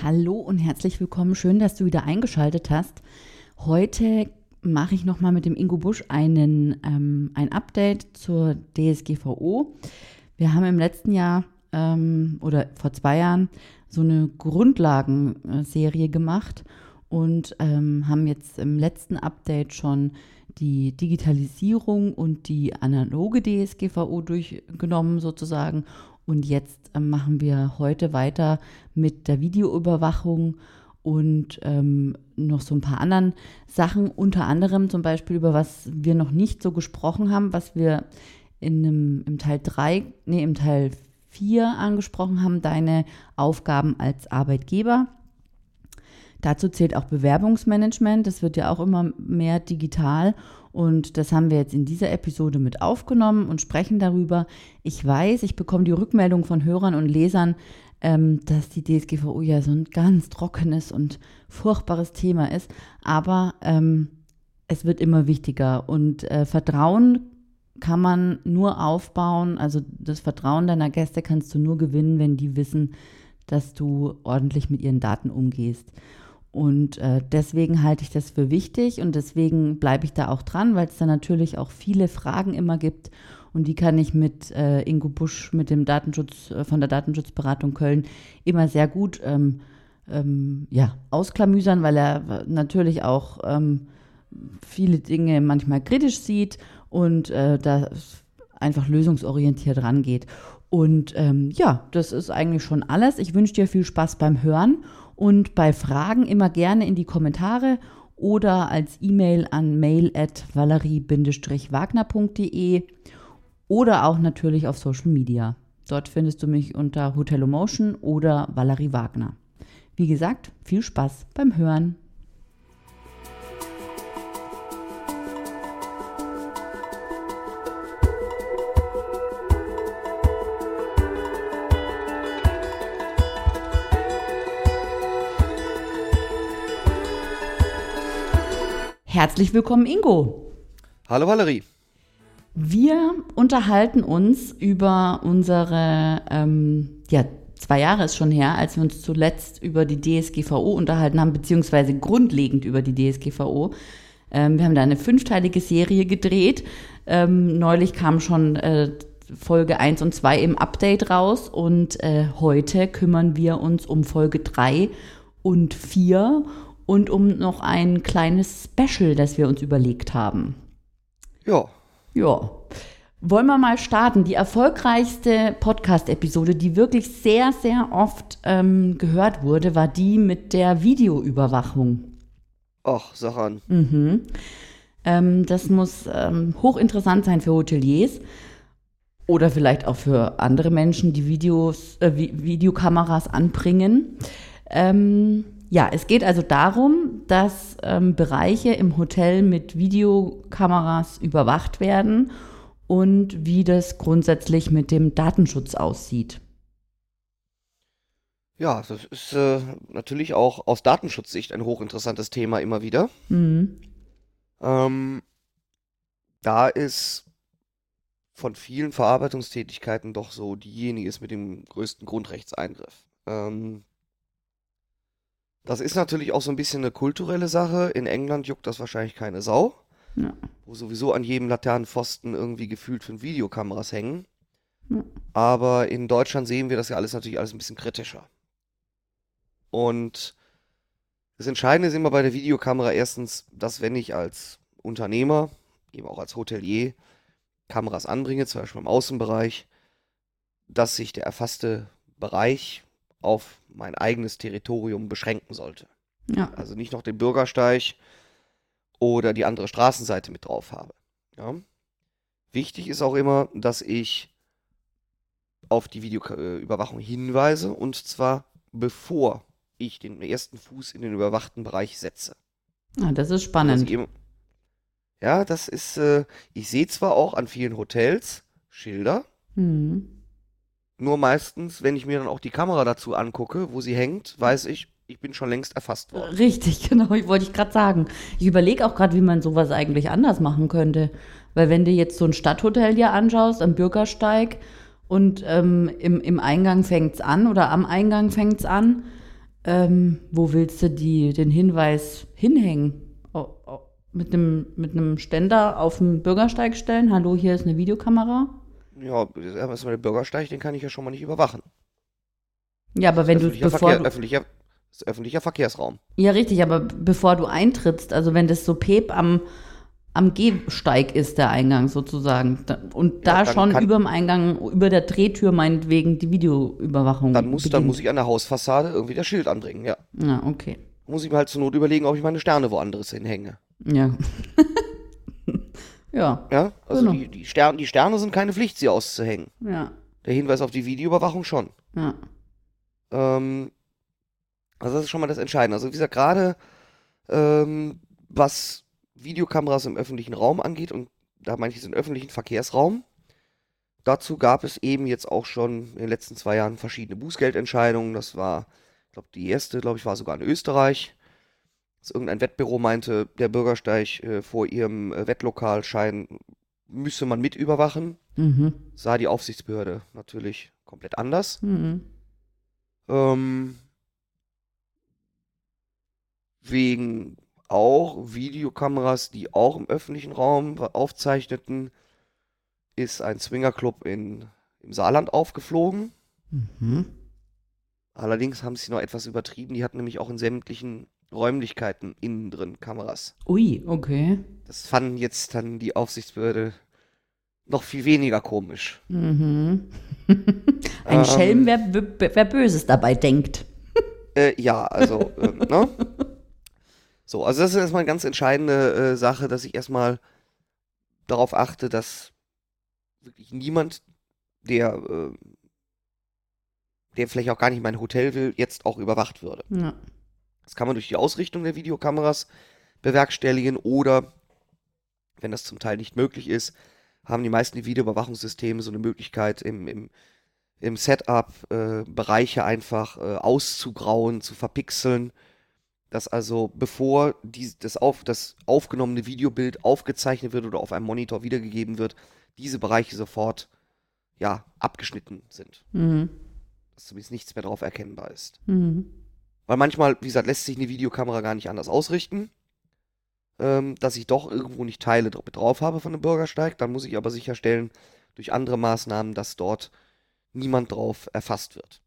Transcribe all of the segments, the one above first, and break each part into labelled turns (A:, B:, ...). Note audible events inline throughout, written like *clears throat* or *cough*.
A: Hallo und herzlich willkommen. Schön, dass du wieder eingeschaltet hast. Heute mache ich nochmal mit dem Ingo Busch einen, ähm, ein Update zur DSGVO. Wir haben im letzten Jahr ähm, oder vor zwei Jahren so eine Grundlagenserie gemacht und ähm, haben jetzt im letzten Update schon die Digitalisierung und die analoge DSGVO durchgenommen sozusagen und jetzt äh, machen wir heute weiter mit der Videoüberwachung und ähm, noch so ein paar anderen Sachen, unter anderem zum Beispiel über was wir noch nicht so gesprochen haben, was wir in einem, im Teil 3, nee, im Teil 4 angesprochen haben, deine Aufgaben als Arbeitgeber. Dazu zählt auch Bewerbungsmanagement, das wird ja auch immer mehr digital und das haben wir jetzt in dieser Episode mit aufgenommen und sprechen darüber. Ich weiß, ich bekomme die Rückmeldung von Hörern und Lesern, ähm, dass die DSGVO ja so ein ganz trockenes und furchtbares Thema ist. Aber ähm, es wird immer wichtiger und äh, Vertrauen kann man nur aufbauen. Also das Vertrauen deiner Gäste kannst du nur gewinnen, wenn die wissen, dass du ordentlich mit ihren Daten umgehst. Und äh, deswegen halte ich das für wichtig und deswegen bleibe ich da auch dran, weil es da natürlich auch viele Fragen immer gibt. Und die kann ich mit äh, Ingo Busch, mit dem Datenschutz, äh, von der Datenschutzberatung Köln immer sehr gut ähm, ähm, ja, ausklamüsern, weil er natürlich auch ähm, viele Dinge manchmal kritisch sieht und äh, da einfach lösungsorientiert rangeht. Und ähm, ja, das ist eigentlich schon alles. Ich wünsche dir viel Spaß beim Hören und bei Fragen immer gerne in die Kommentare oder als E-Mail an mail at valerie-wagner.de oder auch natürlich auf Social Media. Dort findest du mich unter Hotelomotion oder Valerie Wagner. Wie gesagt, viel Spaß beim Hören. Herzlich willkommen, Ingo.
B: Hallo Valerie.
A: Wir unterhalten uns über unsere, ähm, ja, zwei Jahre ist schon her, als wir uns zuletzt über die DSGVO unterhalten haben, beziehungsweise grundlegend über die DSGVO. Ähm, wir haben da eine fünfteilige Serie gedreht. Ähm, neulich kam schon äh, Folge 1 und 2 im Update raus und äh, heute kümmern wir uns um Folge 3 und 4 und um noch ein kleines Special, das wir uns überlegt haben.
B: Ja.
A: Ja. Wollen wir mal starten? Die erfolgreichste Podcast-Episode, die wirklich sehr, sehr oft ähm, gehört wurde, war die mit der Videoüberwachung.
B: Ach, sag an.
A: Mhm. Ähm, das muss ähm, hochinteressant sein für Hoteliers oder vielleicht auch für andere Menschen, die Videos, äh, Videokameras anbringen. Ähm, ja, es geht also darum, dass ähm, Bereiche im Hotel mit Videokameras überwacht werden und wie das grundsätzlich mit dem Datenschutz aussieht.
B: Ja, das ist äh, natürlich auch aus Datenschutzsicht ein hochinteressantes Thema immer wieder.
A: Mhm.
B: Ähm, da ist von vielen Verarbeitungstätigkeiten doch so diejenige ist mit dem größten Grundrechtseingriff. Ähm, das ist natürlich auch so ein bisschen eine kulturelle Sache. In England juckt das wahrscheinlich keine Sau.
A: Ja.
B: Wo sowieso an jedem Laternenpfosten irgendwie gefühlt fünf Videokameras hängen.
A: Ja.
B: Aber in Deutschland sehen wir das ja alles natürlich alles ein bisschen kritischer. Und das Entscheidende ist immer bei der Videokamera erstens, dass wenn ich als Unternehmer, eben auch als Hotelier, Kameras anbringe, zum Beispiel im Außenbereich, dass sich der erfasste Bereich auf mein eigenes Territorium beschränken sollte.
A: Ja.
B: Also nicht noch den Bürgersteig oder die andere Straßenseite mit drauf habe. Ja. Wichtig ist auch immer, dass ich auf die Videoüberwachung hinweise und zwar bevor ich den ersten Fuß in den überwachten Bereich setze.
A: Ah, das ist spannend.
B: Eben, ja, das ist, äh, ich sehe zwar auch an vielen Hotels Schilder,
A: Mhm.
B: Nur meistens, wenn ich mir dann auch die Kamera dazu angucke, wo sie hängt, weiß ich, ich bin schon längst erfasst worden.
A: Richtig, *laughs* genau, ich wollte ich gerade sagen. Ich überlege auch gerade, wie man sowas eigentlich anders machen könnte. Weil wenn du jetzt so ein Stadthotel dir anschaust, am Bürgersteig und ähm, im, im Eingang fängt's an oder am Eingang fängt's an, ähm, wo willst du die, den Hinweis hinhängen? Au- au- mit einem mit einem Ständer auf dem Bürgersteig stellen? Hallo, hier ist eine Videokamera?
B: Ja, erstmal der Bürgersteig, den kann ich ja schon mal nicht überwachen.
A: Ja, aber wenn du, bevor
B: Verkehr,
A: du,
B: öffentlicher, das ist öffentlicher Verkehrsraum.
A: ja richtig, aber bevor du eintrittst, also wenn das so pep am, am Gehsteig ist, der Eingang sozusagen, und da schon über dem Eingang, über der Drehtür meinetwegen die Videoüberwachung
B: Dann muss, dann muss ich an der Hausfassade irgendwie das Schild anbringen, ja.
A: Ja, okay.
B: Muss ich mir halt zur Not überlegen, ob ich meine Sterne woanders hinhänge.
A: Ja. *laughs* ja,
B: Ja, also
A: Genau.
B: die, die, Sterne, die Sterne sind keine Pflicht, sie auszuhängen.
A: ja,
B: Der Hinweis auf die Videoüberwachung schon.
A: ja.
B: Ähm, also das ist schon mal das Entscheidende. Also wie gesagt, gerade ähm, was Videokameras im öffentlichen Raum angeht, und da meine ich den öffentlichen Verkehrsraum, dazu gab es eben jetzt auch schon in den letzten zwei Jahren verschiedene Bußgeldentscheidungen. Das war, ich glaube, die erste, glaube ich, war sogar in Österreich. Irgendein Wettbüro meinte, der Bürgersteig äh, vor ihrem äh, Wettlokalschein müsse man mit überwachen.
A: Mhm.
B: Sah die Aufsichtsbehörde natürlich komplett anders.
A: Mhm.
B: Ähm, wegen auch Videokameras, die auch im öffentlichen Raum aufzeichneten, ist ein Swingerclub in, im Saarland aufgeflogen.
A: Mhm.
B: Allerdings haben sie noch etwas übertrieben. Die hatten nämlich auch in sämtlichen Räumlichkeiten innen drin Kameras.
A: Ui, okay.
B: Das fanden jetzt dann die Aufsichtsbehörde noch viel weniger komisch.
A: Mhm. *laughs* Ein
B: Ähm.
A: Schelm, wer, wer, Böses dabei denkt.
B: Äh, ja, also, ähm, ne? So, also das ist erstmal eine ganz entscheidende äh, Sache, dass ich erstmal darauf achte, dass wirklich niemand, der, äh, der vielleicht auch gar nicht in mein Hotel will, jetzt auch überwacht würde.
A: Ja.
B: Das kann man durch die Ausrichtung der Videokameras bewerkstelligen oder, wenn das zum Teil nicht möglich ist, haben die meisten Videoüberwachungssysteme so eine Möglichkeit im, im, im Setup äh, Bereiche einfach äh, auszugrauen, zu verpixeln, dass also bevor die, das, auf, das aufgenommene Videobild aufgezeichnet wird oder auf einem Monitor wiedergegeben wird, diese Bereiche sofort ja, abgeschnitten sind,
A: Mhm.
B: dass zumindest nichts mehr drauf erkennbar ist.
A: Mhm.
B: Weil manchmal, wie gesagt, lässt sich eine Videokamera gar nicht anders ausrichten, ähm, dass ich doch irgendwo nicht Teile dra- drauf habe von einem Bürgersteig. Dann muss ich aber sicherstellen, durch andere Maßnahmen, dass dort niemand drauf erfasst wird.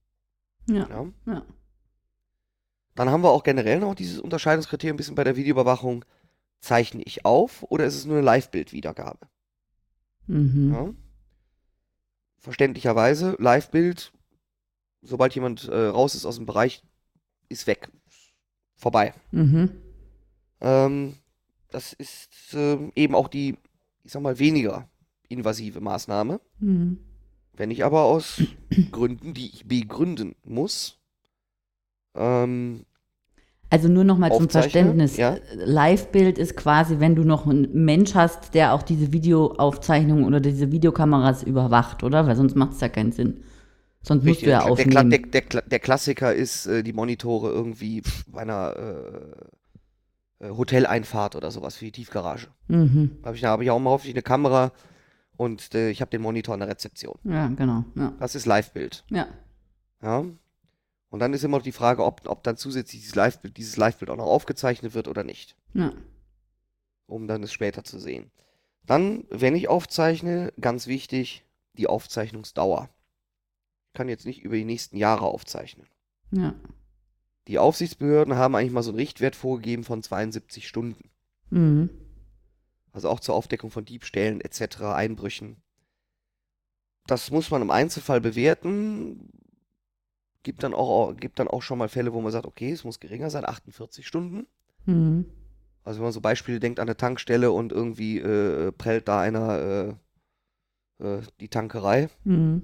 A: Ja.
B: Ja?
A: Ja.
B: Dann haben wir auch generell noch dieses Unterscheidungskriterium ein bisschen bei der Videoüberwachung. Zeichne ich auf oder ist es nur eine Live-Bild-Wiedergabe?
A: Mhm.
B: Ja? Verständlicherweise, Live-Bild, sobald jemand äh, raus ist aus dem Bereich, ist weg. Vorbei.
A: Mhm.
B: Ähm, das ist ähm, eben auch die, ich sag mal, weniger invasive Maßnahme.
A: Mhm.
B: Wenn ich aber aus *clears throat* Gründen, die ich begründen muss, ähm,
A: Also nur noch mal zum Verständnis.
B: ja.
A: Live-Bild ist quasi, wenn du noch einen Mensch hast, der auch diese Videoaufzeichnung oder diese Videokameras überwacht, oder? Weil sonst macht es ja keinen Sinn. Sonst musst
B: richtig,
A: du ja
B: der,
A: aufnehmen.
B: der, der, Kla- der Klassiker ist äh, die Monitore irgendwie bei einer äh, äh, Hoteleinfahrt oder sowas für die Tiefgarage.
A: mhm.
B: Habe ich, da habe ich auch mal häufig eine Kamera und äh, ich habe den Monitor an der Rezeption.
A: Ja, genau. Ja.
B: Das ist Live-Bild.
A: ja.
B: Ja. Und dann ist immer noch die Frage, ob, ob dann zusätzlich dieses Live-Bild dieses Live-Bild auch noch aufgezeichnet wird oder nicht,
A: Ja.
B: um dann es später zu sehen. Dann, wenn ich aufzeichne, ganz wichtig, die Aufzeichnungsdauer. Kann jetzt nicht über die nächsten Jahre aufzeichnen.
A: Ja.
B: Die Aufsichtsbehörden haben eigentlich mal so einen Richtwert vorgegeben von 72 Stunden.
A: Mhm.
B: Also auch zur Aufdeckung von Diebstählen etc., Einbrüchen. Das muss man im Einzelfall bewerten. Gibt dann auch, gibt dann auch schon mal Fälle, wo man sagt, okay, es muss geringer sein, 48 Stunden.
A: Mhm.
B: Also wenn man so Beispiele denkt an eine Tankstelle und irgendwie äh, prellt da einer äh, äh, die Tankerei,
A: Mhm.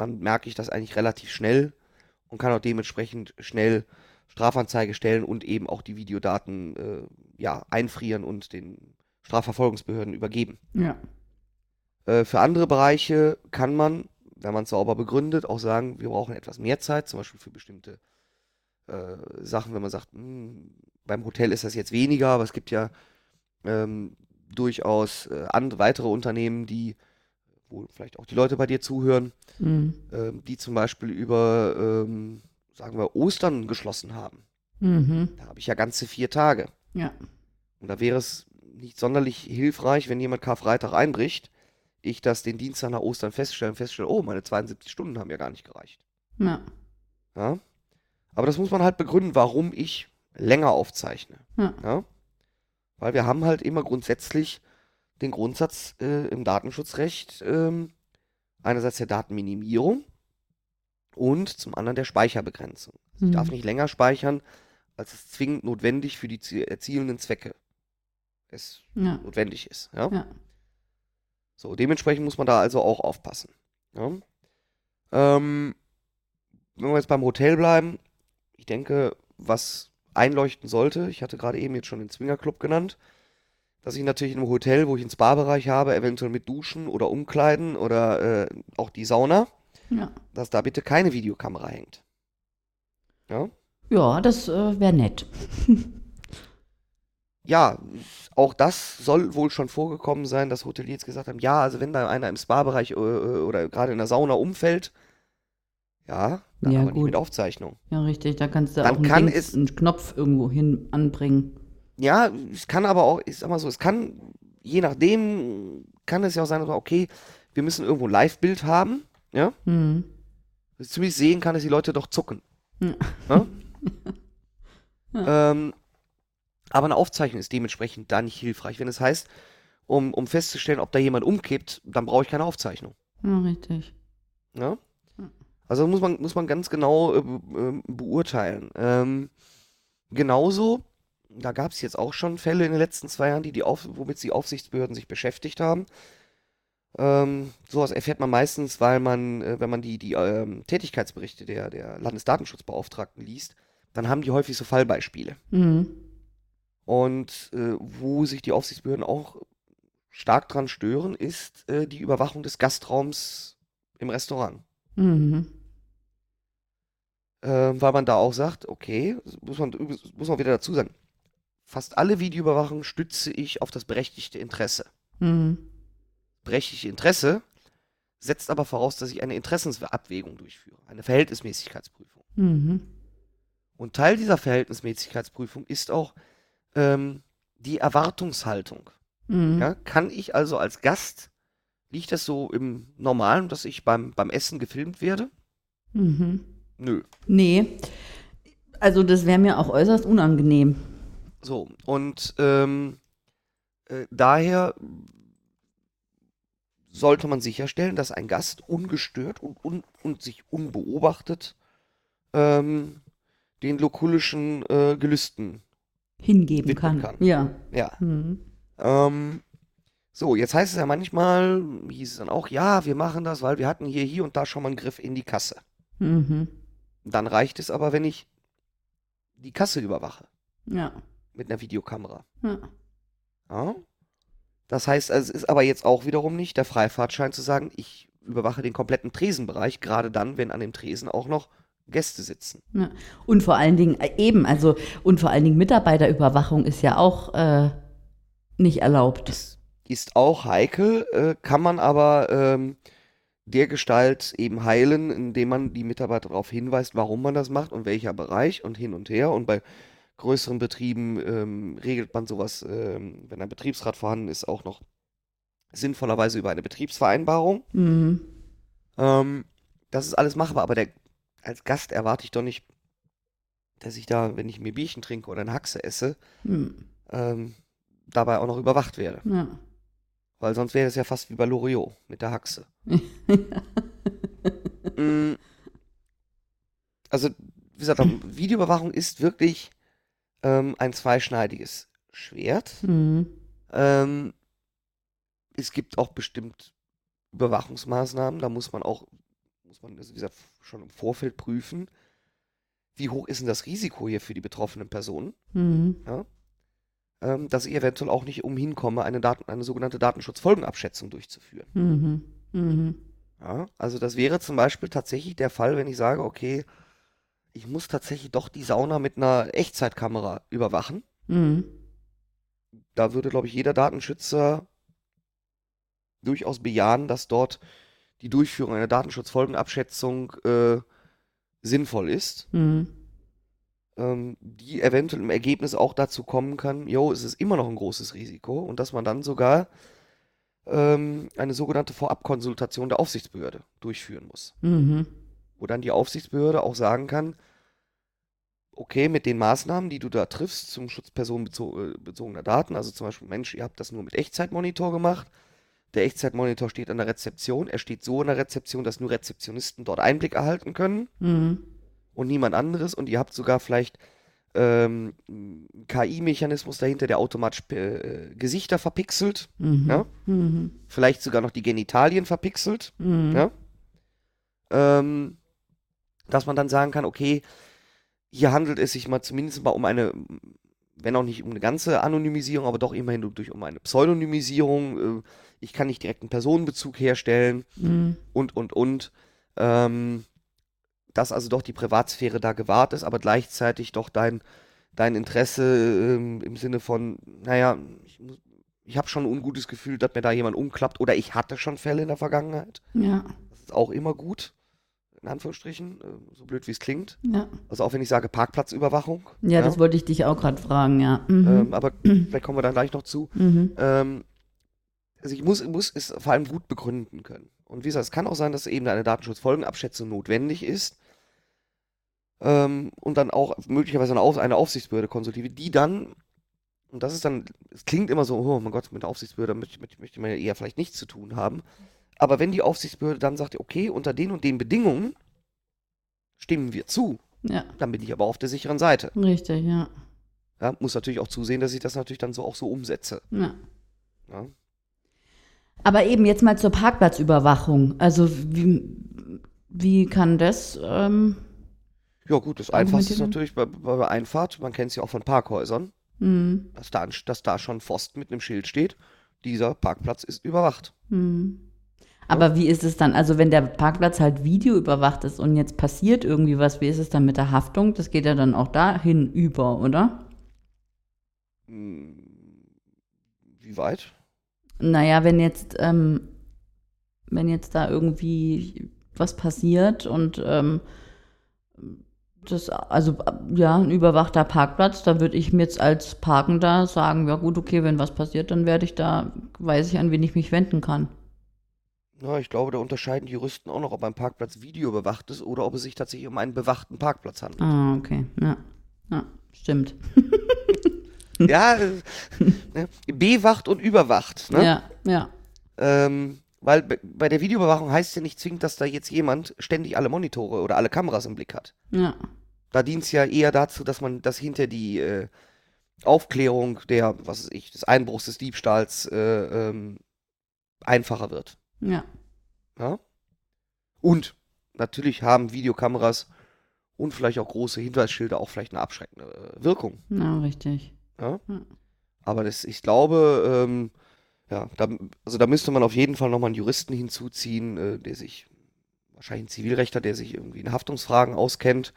B: Dann merke ich das eigentlich relativ schnell und kann auch dementsprechend schnell Strafanzeige stellen und eben auch die Videodaten äh, ja, einfrieren und den Strafverfolgungsbehörden übergeben.
A: Ja.
B: Äh, für andere Bereiche kann man, wenn man es sauber begründet, auch sagen, wir brauchen etwas mehr Zeit, zum Beispiel für bestimmte äh, Sachen, wenn man sagt, hm, beim Hotel ist das jetzt weniger, aber es gibt ja ähm, durchaus äh, weitere Unternehmen, die, wo vielleicht auch die Leute bei dir zuhören,
A: Mhm.
B: ähm, die zum Beispiel über ähm, sagen wir, Ostern geschlossen haben.
A: Mhm.
B: Da habe ich ja ganze vier Tage.
A: Ja.
B: Und da wäre es nicht sonderlich hilfreich, wenn jemand Karfreitag einbricht, ich das den Dienstag nach Ostern feststelle und feststelle, oh, meine 72 Stunden haben ja gar nicht gereicht.
A: Ja.
B: Ja? Aber das muss man halt begründen, warum ich länger aufzeichne.
A: Ja.
B: Ja? Weil wir haben halt immer grundsätzlich den Grundsatz äh, im Datenschutzrecht ähm, einerseits der Datenminimierung und zum anderen der Speicherbegrenzung. Ich
A: Mhm.
B: darf nicht länger speichern, als es zwingend notwendig für die zie- erzielenden Zwecke es
A: Ja.
B: notwendig ist. Ja?
A: Ja.
B: So, dementsprechend muss man da also auch aufpassen. Ja? Ähm, wenn wir jetzt beim Hotel bleiben, ich denke, was einleuchten sollte, ich hatte gerade eben jetzt schon den Swingerclub genannt, dass ich natürlich einem Hotel, wo ich einen Spa-Bereich habe, eventuell mit Duschen oder Umkleiden oder äh, auch die Sauna,
A: Ja.
B: dass da bitte keine Videokamera hängt. Ja?
A: Ja, das äh, wäre nett. *laughs*
B: Ja, auch das soll wohl schon vorgekommen sein, dass Hoteliers gesagt haben, ja, also wenn da einer im Spa-Bereich äh, äh, oder gerade in der Sauna umfällt, ja, dann
A: Ja,
B: aber nicht
A: gut.
B: mit Aufzeichnung.
A: Ja, richtig. Da kannst du
B: Dann
A: auch einen,
B: kann
A: Dings,
B: es-
A: einen Knopf irgendwo hin anbringen.
B: Ja, es kann aber auch, ich sag mal so, es kann, je nachdem, kann es ja auch sein, okay, wir müssen irgendwo ein Live-Bild haben, ja,
A: Mhm.
B: zumindest sehen kann, dass die Leute doch zucken.
A: Ja.
B: Ne? *laughs* ähm, aber eine Aufzeichnung ist dementsprechend da nicht hilfreich. Wenn es heißt, um, um festzustellen, ob da jemand umkippt, dann brauche ich keine Aufzeichnung.
A: Ja, richtig. Ja.
B: Also muss man, muss man ganz genau äh, ähm, beurteilen. Ähm, genauso, da gab es jetzt auch schon Fälle in den letzten zwei Jahren, die die Auf, womit die Aufsichtsbehörden sich beschäftigt haben. Ähm, sowas erfährt man meistens, weil man, äh, wenn man die, die ähm, Tätigkeitsberichte der, der Landesdatenschutzbeauftragten liest, dann haben die häufig so Fallbeispiele.
A: Mhm.
B: Und äh, wo sich die Aufsichtsbehörden auch stark dran stören, ist äh, die Überwachung des Gastraums im Restaurant.
A: Mhm.
B: Ähm, weil man da auch sagt, okay, muss man, muss man wieder dazu sagen, fast alle Videoüberwachung stütze ich auf das berechtigte Interesse.
A: Mhm.
B: Berechtigte Interesse setzt aber voraus, dass ich eine Interessensabwägung durchführe, eine Verhältnismäßigkeitsprüfung.
A: Mhm.
B: Und Teil dieser Verhältnismäßigkeitsprüfung ist auch ähm, die Erwartungshaltung.
A: Mhm.
B: Ja, kann ich also als Gast, liegt das so im Normalen, dass ich beim, beim Essen gefilmt werde?
A: Mhm.
B: Nö.
A: Nee. Also das wäre mir auch äußerst unangenehm.
B: So, und ähm, äh, daher sollte man sicherstellen, dass ein Gast ungestört und, un und sich unbeobachtet ähm, den lokulischen äh, Gelüsten.
A: Hingeben kann.
B: kann.
A: Ja.
B: Ja.
A: Mhm.
B: Ähm, so, jetzt heißt es ja manchmal, hieß es dann auch, ja, wir machen das, weil wir hatten hier, hier und da schon mal einen Griff in die Kasse.
A: Mhm.
B: Dann reicht es aber, wenn ich die Kasse überwache
A: Ja.
B: Mit einer Videokamera.
A: Ja.
B: Ja? Das heißt, also, es ist aber jetzt auch wiederum nicht der Freifahrtschein zu sagen, ich überwache den kompletten Tresenbereich, gerade dann, wenn an dem Tresen auch noch Gäste sitzen.
A: Ja. Und vor allen Dingen, äh, eben, also, und vor allen Dingen Mitarbeiterüberwachung ist ja auch äh, nicht erlaubt.
B: Ist, ist auch heikel, äh, kann man aber ähm, der Gestalt eben heilen, indem man die Mitarbeiter darauf hinweist, warum man das macht und welcher Bereich und hin und her. Und bei größeren Betrieben ähm, regelt man sowas, ähm, wenn ein Betriebsrat vorhanden ist, auch noch sinnvollerweise über eine Betriebsvereinbarung.
A: Mhm.
B: Ähm, das ist alles machbar, aber der, als Gast erwarte ich doch nicht, dass ich da, wenn ich mir Bierchen trinke oder eine Haxe esse,
A: Mhm.
B: ähm, dabei auch noch überwacht werde.
A: Ja.
B: Weil sonst wäre es ja fast wie bei Loriot mit der Haxe. *laughs* Mm. Also, wie gesagt, Videoüberwachung ist wirklich ähm, ein zweischneidiges Schwert.
A: Mhm.
B: Ähm, es gibt auch bestimmt Überwachungsmaßnahmen, da muss man auch, muss man, also wie gesagt, schon im Vorfeld prüfen, wie hoch ist denn das Risiko hier für die betroffenen Personen,
A: Mhm.
B: ähm, dass ich eventuell auch nicht umhin komme, eine, Daten, eine sogenannte Datenschutzfolgenabschätzung durchzuführen.
A: Mhm. Mhm.
B: Ja, also das wäre zum Beispiel tatsächlich der Fall, wenn ich sage, okay, ich muss tatsächlich doch die Sauna mit einer Echtzeitkamera überwachen.
A: Mhm.
B: Da würde, glaube ich, jeder Datenschützer durchaus bejahen, dass dort die Durchführung einer Datenschutzfolgenabschätzung äh, sinnvoll ist,
A: Mhm.
B: ähm, die eventuell im Ergebnis auch dazu kommen kann, jo, es ist immer noch ein großes Risiko und dass man dann sogar ähm, eine sogenannte Vorabkonsultation der Aufsichtsbehörde durchführen muss.
A: Mhm.
B: Wo dann die Aufsichtsbehörde auch sagen kann, okay, mit den Maßnahmen, die du da triffst zum Schutz personenbezogener Daten, also zum Beispiel, Mensch, ihr habt das nur mit Echtzeitmonitor gemacht, der Echtzeitmonitor steht an der Rezeption, er steht so an der Rezeption, dass nur Rezeptionisten dort Einblick erhalten können
A: Mhm.
B: und niemand anderes und ihr habt sogar vielleicht ähm, einen KI-Mechanismus dahinter, der automatisch äh, Gesichter verpixelt,
A: Mhm.
B: Ja?
A: Mhm.
B: vielleicht sogar noch die Genitalien verpixelt,
A: Mhm.
B: Ja? ähm, dass man dann sagen kann, okay, hier handelt es sich mal zumindest mal um eine, wenn auch nicht um eine ganze Anonymisierung, aber doch immerhin durch um eine Pseudonymisierung. Äh, ich kann nicht direkt einen Personenbezug herstellen
A: Mhm.
B: und, und, und. Ähm, dass also doch die Privatsphäre da gewahrt ist, aber gleichzeitig doch dein, dein Interesse ähm, im Sinne von, naja, ich, ich habe schon ein ungutes Gefühl, dass mir da jemand umklappt oder ich hatte schon Fälle in der Vergangenheit.
A: Ja.
B: Das ist auch immer gut, in Anführungsstrichen, äh, so blöd wie es klingt.
A: Ja.
B: Also auch wenn ich sage Parkplatzüberwachung.
A: Ja, das wollte ich dich auch gerade fragen, ja. Mhm.
B: ähm, aber *clears throat* vielleicht kommen wir dann gleich noch zu.
A: mhm.
B: Ähm, also ich muss, muss es vor allem gut begründen können. Und wie gesagt, es kann auch sein, dass eben eine Datenschutzfolgenabschätzung notwendig ist. Ähm, und dann auch möglicherweise eine, Auf eine Aufsichtsbehörde konsultiere, die dann, und das ist dann, es klingt immer so, oh mein Gott, mit der Aufsichtsbehörde möchte, möchte, möchte man ja eher vielleicht nichts zu tun haben. Aber wenn die Aufsichtsbehörde dann sagt, okay, unter den und den Bedingungen stimmen wir zu,
A: Ja,
B: dann bin ich aber auf der sicheren Seite.
A: richtig, ja.
B: Ja, muss natürlich auch zusehen, dass ich das natürlich dann so auch so umsetze.
A: ja.
B: Ja.
A: Aber eben jetzt mal zur Parkplatzüberwachung. Also wie, wie kann das? Ähm,
B: Ja, gut, das Einfachste ist natürlich bei, bei Einfahrt, man kennt es ja auch von Parkhäusern,
A: mh,
B: dass da, dass da schon Pfosten mit einem Schild steht, dieser Parkplatz ist überwacht.
A: mh. Aber wie ist es dann? Also wenn der Parkplatz halt videoüberwacht ist und jetzt passiert irgendwie was, wie ist es dann mit der Haftung? Das geht ja dann auch dahin über, oder?
B: Hm, Wie weit?
A: Naja, wenn jetzt, ähm, wenn jetzt da irgendwie was passiert und ähm, das, also ja, ein überwachter Parkplatz, da würde ich mir jetzt als Parkender sagen, ja gut, okay, wenn was passiert, dann werde ich da, weiß ich, an wen ich mich wenden kann.
B: Na, ich glaube, da unterscheiden die Juristen auch noch, ob ein Parkplatz videoüberwacht ist oder ob es sich tatsächlich um einen bewachten Parkplatz handelt.
A: Ah, okay, ja, ja, stimmt. *laughs*
B: Ja, äh, ne, bewacht und überwacht. Ne?
A: Ja, ja,
B: Ähm, weil be- bei der Videoüberwachung heißt es ja nicht zwingend, dass da jetzt jemand ständig alle Monitore oder alle Kameras im Blick hat.
A: ja,
B: Da dient es ja eher dazu, dass man, dass hinter die äh, Aufklärung der, was weiß ich, des Einbruchs, des Diebstahls äh, ähm, einfacher wird.
A: Ja,
B: Ja? Und natürlich haben Videokameras und vielleicht auch große Hinweisschilder auch vielleicht eine abschreckende äh, Wirkung.
A: ja, richtig.
B: Ja?
A: Ja.
B: Aber das, ich glaube, ähm, ja, da, also da müsste man auf jeden Fall nochmal einen Juristen hinzuziehen, äh, der sich, wahrscheinlich ein Zivilrechtler, der sich irgendwie in Haftungsfragen auskennt.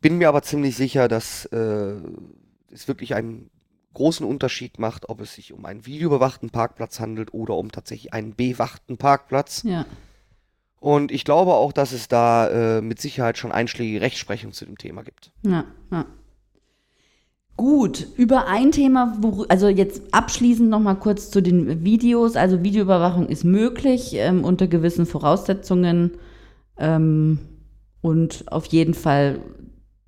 B: Bin mir aber ziemlich sicher, dass äh, es wirklich einen großen Unterschied macht, ob es sich um einen videobewachten Parkplatz handelt oder um tatsächlich einen bewachten Parkplatz.
A: Ja,
B: Und ich glaube auch, dass es da äh, mit Sicherheit schon einschlägige Rechtsprechung zu dem Thema gibt.
A: ja, ja. Gut, über ein Thema, also jetzt abschließend noch mal kurz zu den Videos. Also Videoüberwachung ist möglich ähm, unter gewissen Voraussetzungen ähm, und auf jeden Fall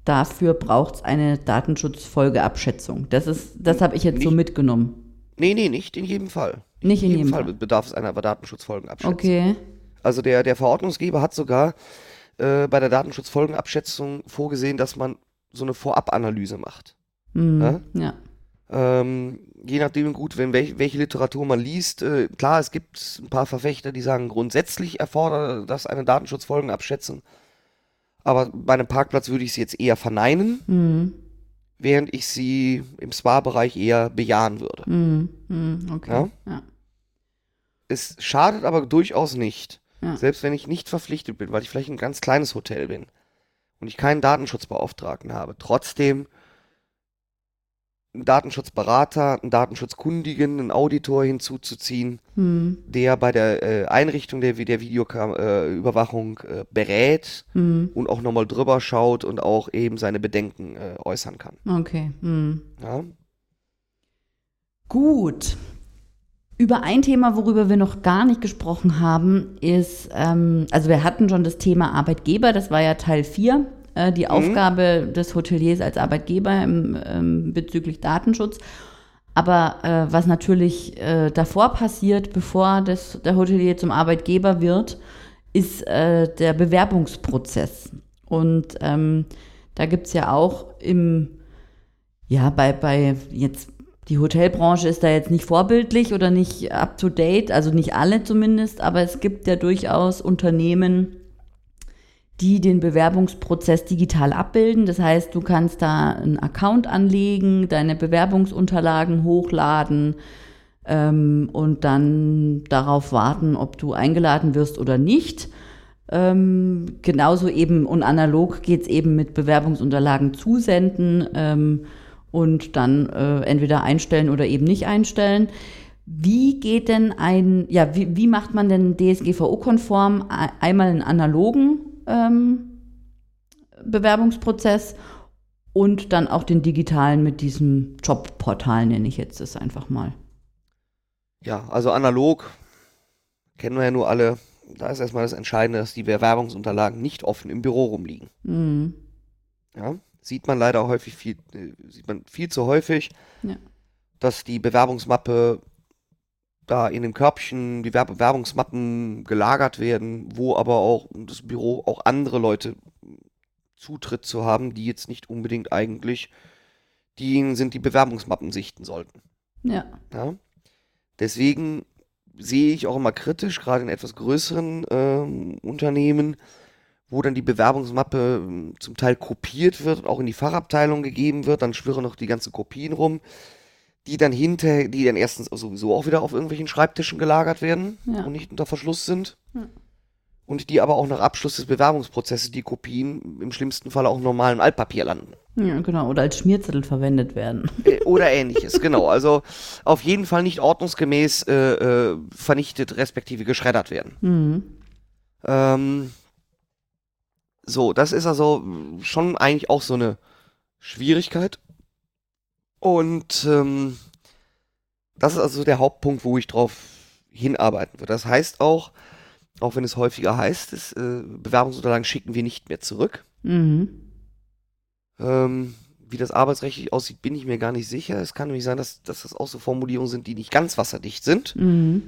A: dafür braucht es eine Datenschutzfolgeabschätzung. Das ist, das habe ich jetzt so
B: Nicht-
A: mitgenommen.
B: Nee, nee, nicht in jedem Fall.
A: Nicht in jedem
B: Fall
A: Fall.
B: bedarf es einer Datenschutzfolgenabschätzung.
A: Okay.
B: Also der, der Verordnungsgeber hat sogar äh, bei der Datenschutzfolgenabschätzung vorgesehen, dass man so eine Vorabanalyse macht.
A: Hm,
B: Ja?
A: ja.
B: Ähm, je nachdem, gut, wenn welch, welche Literatur man liest, äh, klar, es gibt ein paar Verfechter, die sagen, grundsätzlich erfordert das eine Datenschutzfolgenabschätzung. Aber bei einem Parkplatz würde ich sie jetzt eher verneinen,
A: Hm,
B: während ich sie im Spa-Bereich eher bejahen würde.
A: hm, hm, okay.
B: Ja?
A: Ja.
B: Es schadet aber durchaus nicht,
A: Ja.
B: selbst wenn ich nicht verpflichtet bin, weil ich vielleicht ein ganz kleines Hotel bin und ich keinen Datenschutzbeauftragten habe, trotzdem einen Datenschutzberater, einen Datenschutzkundigen, einen Auditor hinzuzuziehen,
A: Hm.
B: der bei der äh, Einrichtung der, der Videoüberwachung äh, berät
A: Hm.
B: und auch nochmal drüber schaut und auch eben seine Bedenken äh, äußern kann.
A: Okay. Hm.
B: Ja?
A: Gut. Über ein Thema, worüber wir noch gar nicht gesprochen haben, ist, ähm, also wir hatten schon das Thema Arbeitgeber, das war ja Teil 4, äh, die Aufgabe des Hoteliers als Arbeitgeber im, ähm, bezüglich Datenschutz. Aber äh, was natürlich äh, davor passiert, bevor das, der Hotelier zum Arbeitgeber wird, ist äh, der Bewerbungsprozess. Und ähm, da gibt es ja auch im, ja, bei, bei jetzt, die Hotelbranche ist da jetzt nicht vorbildlich oder nicht up to date, also nicht alle zumindest, aber es gibt ja durchaus Unternehmen, die den Bewerbungsprozess digital abbilden. Das heißt, du kannst da einen Account anlegen, deine Bewerbungsunterlagen hochladen ähm, und dann darauf warten, ob du eingeladen wirst oder nicht. Ähm, genauso eben und analog geht's eben mit Bewerbungsunterlagen zusenden ähm, und dann äh, entweder einstellen oder eben nicht einstellen. Wie geht denn ein, ja, wie, wie macht man denn DSGVO-konform einmal einen analogen ähm, Bewerbungsprozess und dann auch den digitalen mit diesem Jobportal, nenne ich jetzt das einfach mal.
B: Ja, also analog kennen wir ja nur alle. Da ist erstmal das Entscheidende, dass die Bewerbungsunterlagen nicht offen im Büro rumliegen.
A: Mhm.
B: Ja, sieht man leider häufig viel, äh, sieht man viel zu häufig,
A: Ja.
B: dass die Bewerbungsmappe da in dem Körbchen, die Werb- Bewerbungsmappen gelagert werden, wo aber auch das Büro auch andere Leute Zutritt zu haben, die jetzt nicht unbedingt eigentlich diejenigen sind, die Bewerbungsmappen sichten sollten.
A: Ja.
B: Ja? Deswegen sehe ich auch immer kritisch, gerade in etwas größeren ähm, Unternehmen, wo dann die Bewerbungsmappe ähm, zum Teil kopiert wird und auch in die Fachabteilung gegeben wird, dann schwirren noch die ganzen Kopien rum, die dann hinter, die dann erstens sowieso auch wieder auf irgendwelchen Schreibtischen gelagert werden
A: Ja.
B: und nicht unter Verschluss sind.
A: Ja.
B: Und die aber auch nach Abschluss des Bewerbungsprozesses, die Kopien im schlimmsten Fall auch im normalen Altpapier landen.
A: Ja, genau. Oder als Schmierzettel verwendet werden.
B: Äh, Oder ähnliches, *laughs* genau. Also auf jeden Fall nicht ordnungsgemäß äh, äh, vernichtet, respektive geschreddert werden.
A: Mhm.
B: Ähm, so, das ist also schon eigentlich auch so eine Schwierigkeit. Und ähm, das ist also der Hauptpunkt, wo ich drauf hinarbeiten würde. Das heißt auch, auch wenn es häufiger heißt, es, äh, Bewerbungsunterlagen schicken wir nicht mehr zurück.
A: Mhm.
B: Ähm, wie das arbeitsrechtlich aussieht, bin ich mir gar nicht sicher. Es kann nämlich sein, dass, dass das auch so Formulierungen sind, die nicht ganz wasserdicht sind.
A: Mhm.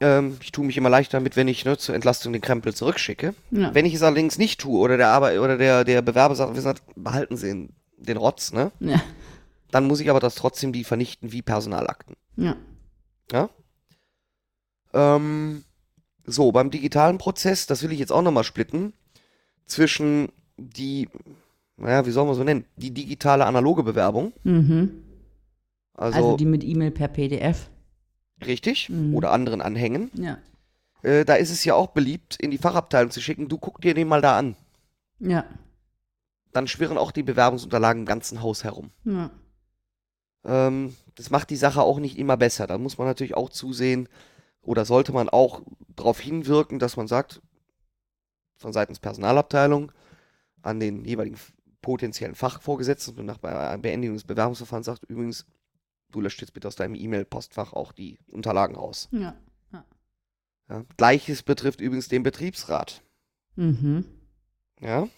B: Ähm, ich tue mich immer leicht damit, wenn ich ne, zur Entlastung den Krempel zurückschicke.
A: Ja.
B: Wenn ich es allerdings nicht tue oder der Arbeit oder der, der Bewerber sagt, wissen Sie, behalten Sie den, den Rotz, ne?
A: ja.
B: Dann muss ich aber das trotzdem die vernichten wie Personalakten.
A: Ja.
B: Ja? Ähm, so, beim digitalen Prozess, das will ich jetzt auch nochmal splitten, zwischen die, naja, wie soll man so nennen, die digitale analoge Bewerbung,
A: Mhm.
B: also,
A: Also, die mit E-Mail per PDF.
B: richtig,
A: Mhm.
B: oder anderen Anhängen,
A: Ja.
B: äh, da ist es ja auch beliebt, in die Fachabteilung zu schicken, du guck dir den mal da an.
A: Ja.
B: Dann schwirren auch die Bewerbungsunterlagen im ganzen Haus herum.
A: Ja.
B: Ähm, das macht die Sache auch nicht immer besser. Da muss man natürlich auch zusehen oder sollte man auch darauf hinwirken, dass man sagt, von seitens Personalabteilung an den jeweiligen potenziellen Fachvorgesetzten und nach Be- Beendigung des Bewerbungsverfahrens sagt, übrigens, du löscht jetzt bitte aus deinem E-Mail-Postfach auch die Unterlagen raus.
A: Ja.
B: Ja? Gleiches betrifft übrigens den Betriebsrat.
A: Mhm.
B: Ja.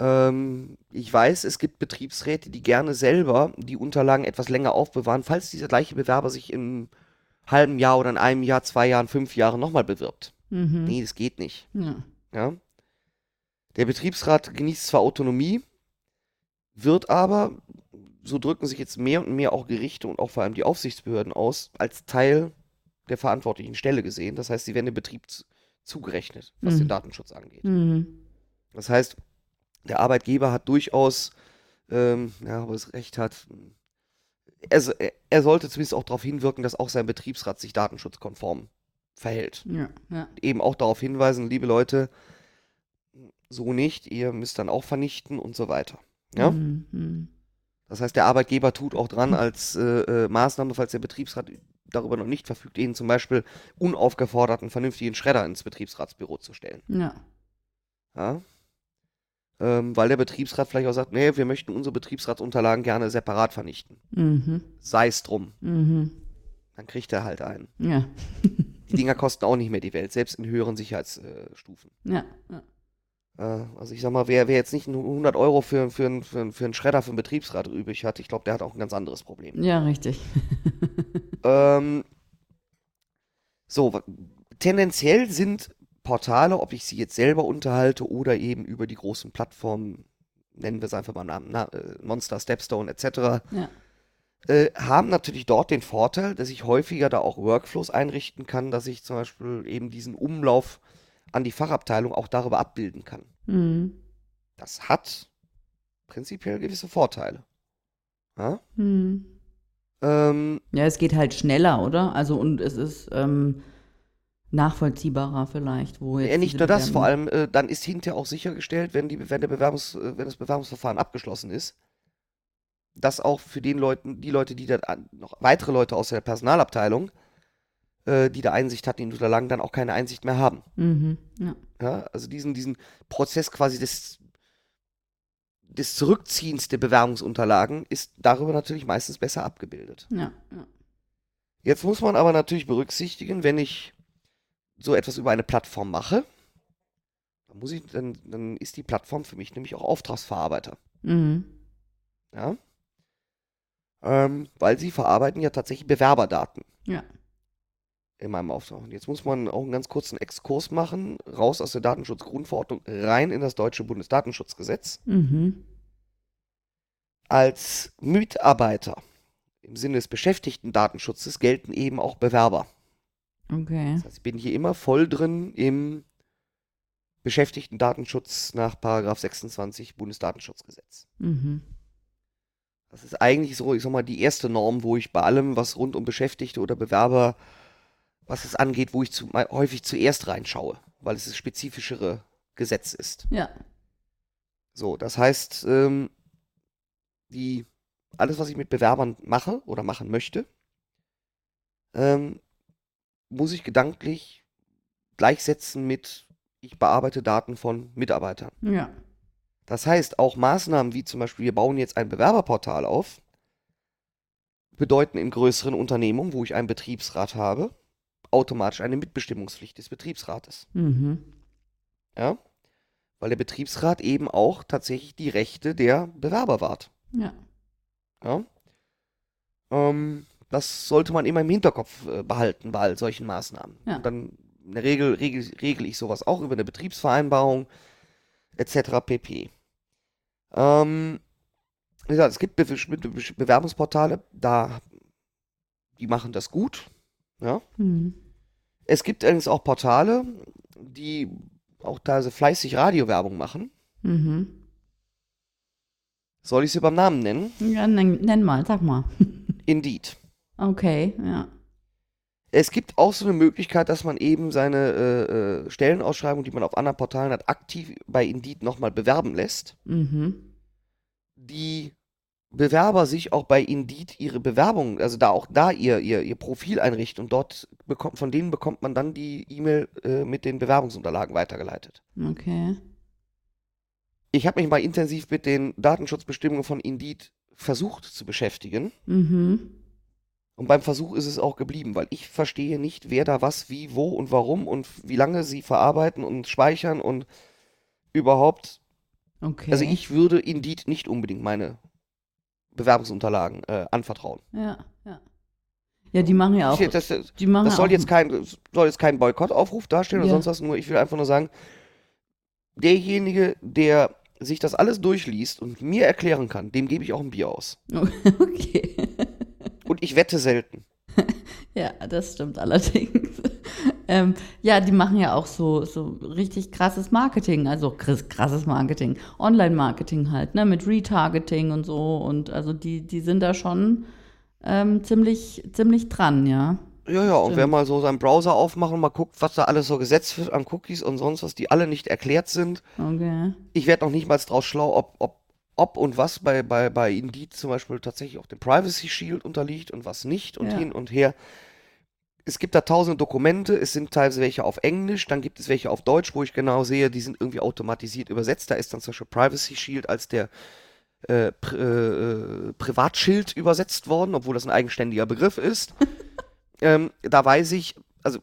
B: Ähm, ich weiß, es gibt Betriebsräte, die gerne selber die Unterlagen etwas länger aufbewahren, falls dieser gleiche Bewerber sich in einem halben Jahr oder in einem Jahr, zwei Jahren, fünf Jahren nochmal bewirbt.
A: Mhm.
B: Nee, das geht nicht.
A: Ja.
B: Ja. Der Betriebsrat genießt zwar Autonomie, wird aber, so drücken sich jetzt mehr und mehr auch Gerichte und auch vor allem die Aufsichtsbehörden aus, als Teil der verantwortlichen Stelle gesehen. Das heißt, sie werden dem Betrieb zu- zugerechnet, was
A: Mhm.
B: den Datenschutz angeht.
A: Mhm.
B: Das heißt, der Arbeitgeber hat durchaus, ähm, ja, ob er das Recht hat, er, er- er sollte zumindest auch darauf hinwirken, dass auch sein Betriebsrat sich datenschutzkonform verhält.
A: Ja. Ja.
B: Eben auch darauf hinweisen, liebe Leute, so nicht, ihr müsst dann auch vernichten und so weiter. Ja?
A: Mhm. Mhm.
B: Das heißt, der Arbeitgeber tut auch dran als äh, äh, Maßnahme, falls der Betriebsrat darüber noch nicht verfügt, ihnen zum Beispiel unaufgefordert einen vernünftigen Schredder ins Betriebsratsbüro zu stellen.
A: Ja.
B: Ja? Ähm, weil der Betriebsrat vielleicht auch sagt, nee, wir möchten unsere Betriebsratsunterlagen gerne separat vernichten.
A: Mhm.
B: Sei es drum.
A: Mhm.
B: Dann kriegt er halt einen.
A: Ja. *laughs*
B: Die Dinger kosten auch nicht mehr die Welt, selbst in höheren Sicherheitsstufen.
A: Ja. ja.
B: Äh, also ich sag mal, wer, wer jetzt nicht 100 Euro für, für, für, für, einen Schredder für einen Betriebsrat übrig hat, ich glaube, der hat auch ein ganz anderes Problem.
A: Ja, richtig.
B: Ähm, so, tendenziell sind Portale, ob ich sie jetzt selber unterhalte oder eben über die großen Plattformen, nennen wir es einfach mal Namen, na, äh, Monster, Stepstone etc.,
A: Ja.
B: äh, haben natürlich dort den Vorteil, dass ich häufiger da auch Workflows einrichten kann, dass ich zum Beispiel eben diesen Umlauf an die Fachabteilung auch darüber abbilden kann.
A: Mhm.
B: Das hat prinzipiell gewisse Vorteile. Ja,
A: Mhm.
B: ähm,
A: Ja, es geht halt schneller, oder? Also und es ist ähm, nachvollziehbarer vielleicht, wo jetzt
B: Ja, nicht nur das, vor allem äh, dann ist hinterher auch sichergestellt, wenn, die, wenn, der Bewerbungs, äh, wenn das Bewerbungsverfahren abgeschlossen ist, dass auch für den Leuten, die Leute, die da noch weitere Leute aus der Personalabteilung, äh, die da Einsicht hatten in die Unterlagen, dann auch keine Einsicht mehr haben.
A: Mhm. Ja.
B: Ja, also diesen, diesen Prozess quasi des, des Zurückziehens der Bewerbungsunterlagen ist darüber natürlich meistens besser abgebildet.
A: Ja. ja.
B: Jetzt muss man aber natürlich berücksichtigen, wenn ich so etwas über eine Plattform mache, dann muss ich, dann, dann ist die Plattform für mich nämlich auch Auftragsverarbeiter.
A: Mhm.
B: Ja? Ähm, weil sie verarbeiten ja tatsächlich Bewerberdaten
A: Ja.
B: in meinem Auftrag. Und jetzt muss man auch einen ganz kurzen Exkurs machen, raus aus der Datenschutzgrundverordnung, rein in das deutsche Bundesdatenschutzgesetz.
A: Mhm.
B: Als Mitarbeiter im Sinne des Beschäftigtendatenschutzes gelten eben auch Bewerber.
A: Okay.
B: Das heißt, ich bin hier immer voll drin im Beschäftigtendatenschutz nach Paragraph 26 Bundesdatenschutzgesetz.
A: Mhm.
B: Das ist eigentlich so, ich sag mal, die erste Norm, wo ich bei allem, was rund um Beschäftigte oder Bewerber, was es angeht, wo ich zu, häufig zuerst reinschaue, weil es das spezifischere Gesetz ist.
A: Ja.
B: So, das heißt, ähm, die, alles, was ich mit Bewerbern mache oder machen möchte, ähm, muss ich gedanklich gleichsetzen mit, ich bearbeite Daten von Mitarbeitern.
A: Ja.
B: Das heißt, auch Maßnahmen wie zum Beispiel, wir bauen jetzt ein Bewerberportal auf, bedeuten in größeren Unternehmungen, wo ich einen Betriebsrat habe, automatisch eine Mitbestimmungspflicht des Betriebsrates.
A: Mhm.
B: Ja? Weil der Betriebsrat eben auch tatsächlich die Rechte der Bewerber wahrt.
A: Ja.
B: Ja? Ähm, das sollte man immer im Hinterkopf äh, behalten bei all solchen Maßnahmen.
A: Ja.
B: Und dann in der Regel regel, regel ich sowas auch über eine Betriebsvereinbarung etc. pp. Ähm, wie gesagt, es gibt Be Be Be Bewerbungsportale, da die machen das gut. Ja?
A: Mhm.
B: Es gibt allerdings auch Portale, die auch teilweise fleißig Radiowerbung machen.
A: Mhm.
B: Soll ich sie beim Namen nennen?
A: Ja, nenn, nenn mal, sag mal. *laughs*
B: Indeed.
A: Okay, ja.
B: Es gibt auch so eine Möglichkeit, dass man eben seine äh, äh, Stellenausschreibung, die man auf anderen Portalen hat, aktiv bei Indeed nochmal bewerben lässt.
A: Mhm.
B: Die Bewerber sich auch bei Indeed ihre Bewerbung, also da auch da ihr, ihr, ihr Profil einrichten und dort bekommt, von denen bekommt man dann die E-Mail äh, mit den Bewerbungsunterlagen weitergeleitet.
A: Okay.
B: Ich habe mich mal intensiv mit den Datenschutzbestimmungen von Indeed versucht zu beschäftigen.
A: Mhm.
B: Und beim Versuch ist es auch geblieben, weil ich verstehe nicht, wer da was, wie, wo und warum und wie lange sie verarbeiten und speichern und überhaupt.
A: Okay.
B: Also ich würde Indeed nicht unbedingt meine Bewerbungsunterlagen äh, anvertrauen.
A: Ja, ja. Ja, die machen ja auch.
B: Das das
A: die machen
B: soll
A: auch,
B: jetzt kein, soll jetzt kein Boykottaufruf darstellen oder
A: Ja.
B: sonst was, nur ich will einfach nur sagen, derjenige, der sich das alles durchliest und mir erklären kann, dem gebe ich auch ein Bier aus. *laughs*
A: Okay.
B: Und ich wette selten. *laughs*
A: Ja, das stimmt allerdings. *laughs* ähm, ja, die machen ja auch so, so richtig krasses Marketing, also krass- krasses Marketing, Online-Marketing halt, ne, mit Retargeting und so. Und also die, die sind da schon ähm, ziemlich, ziemlich dran, ja.
B: Ja, ja, und
A: Stimmt.
B: wer mal so seinen Browser aufmacht und mal guckt, was da alles so gesetzt wird an Cookies und sonst was, die alle nicht erklärt sind.
A: Okay.
B: Ich werde noch nicht mal draus schlau, ob, ob, ob und was bei, bei, bei Indeed zum Beispiel tatsächlich auch dem Privacy Shield unterliegt und was nicht und
A: Ja.
B: hin und her. Es gibt da tausende Dokumente, es sind teilweise welche auf Englisch, dann gibt es welche auf Deutsch, wo ich genau sehe, die sind irgendwie automatisiert übersetzt. Da ist dann zum Beispiel Privacy Shield als der äh, Pri äh, Privatschild übersetzt worden, obwohl das ein eigenständiger Begriff ist. *laughs* ähm, da weiß ich, also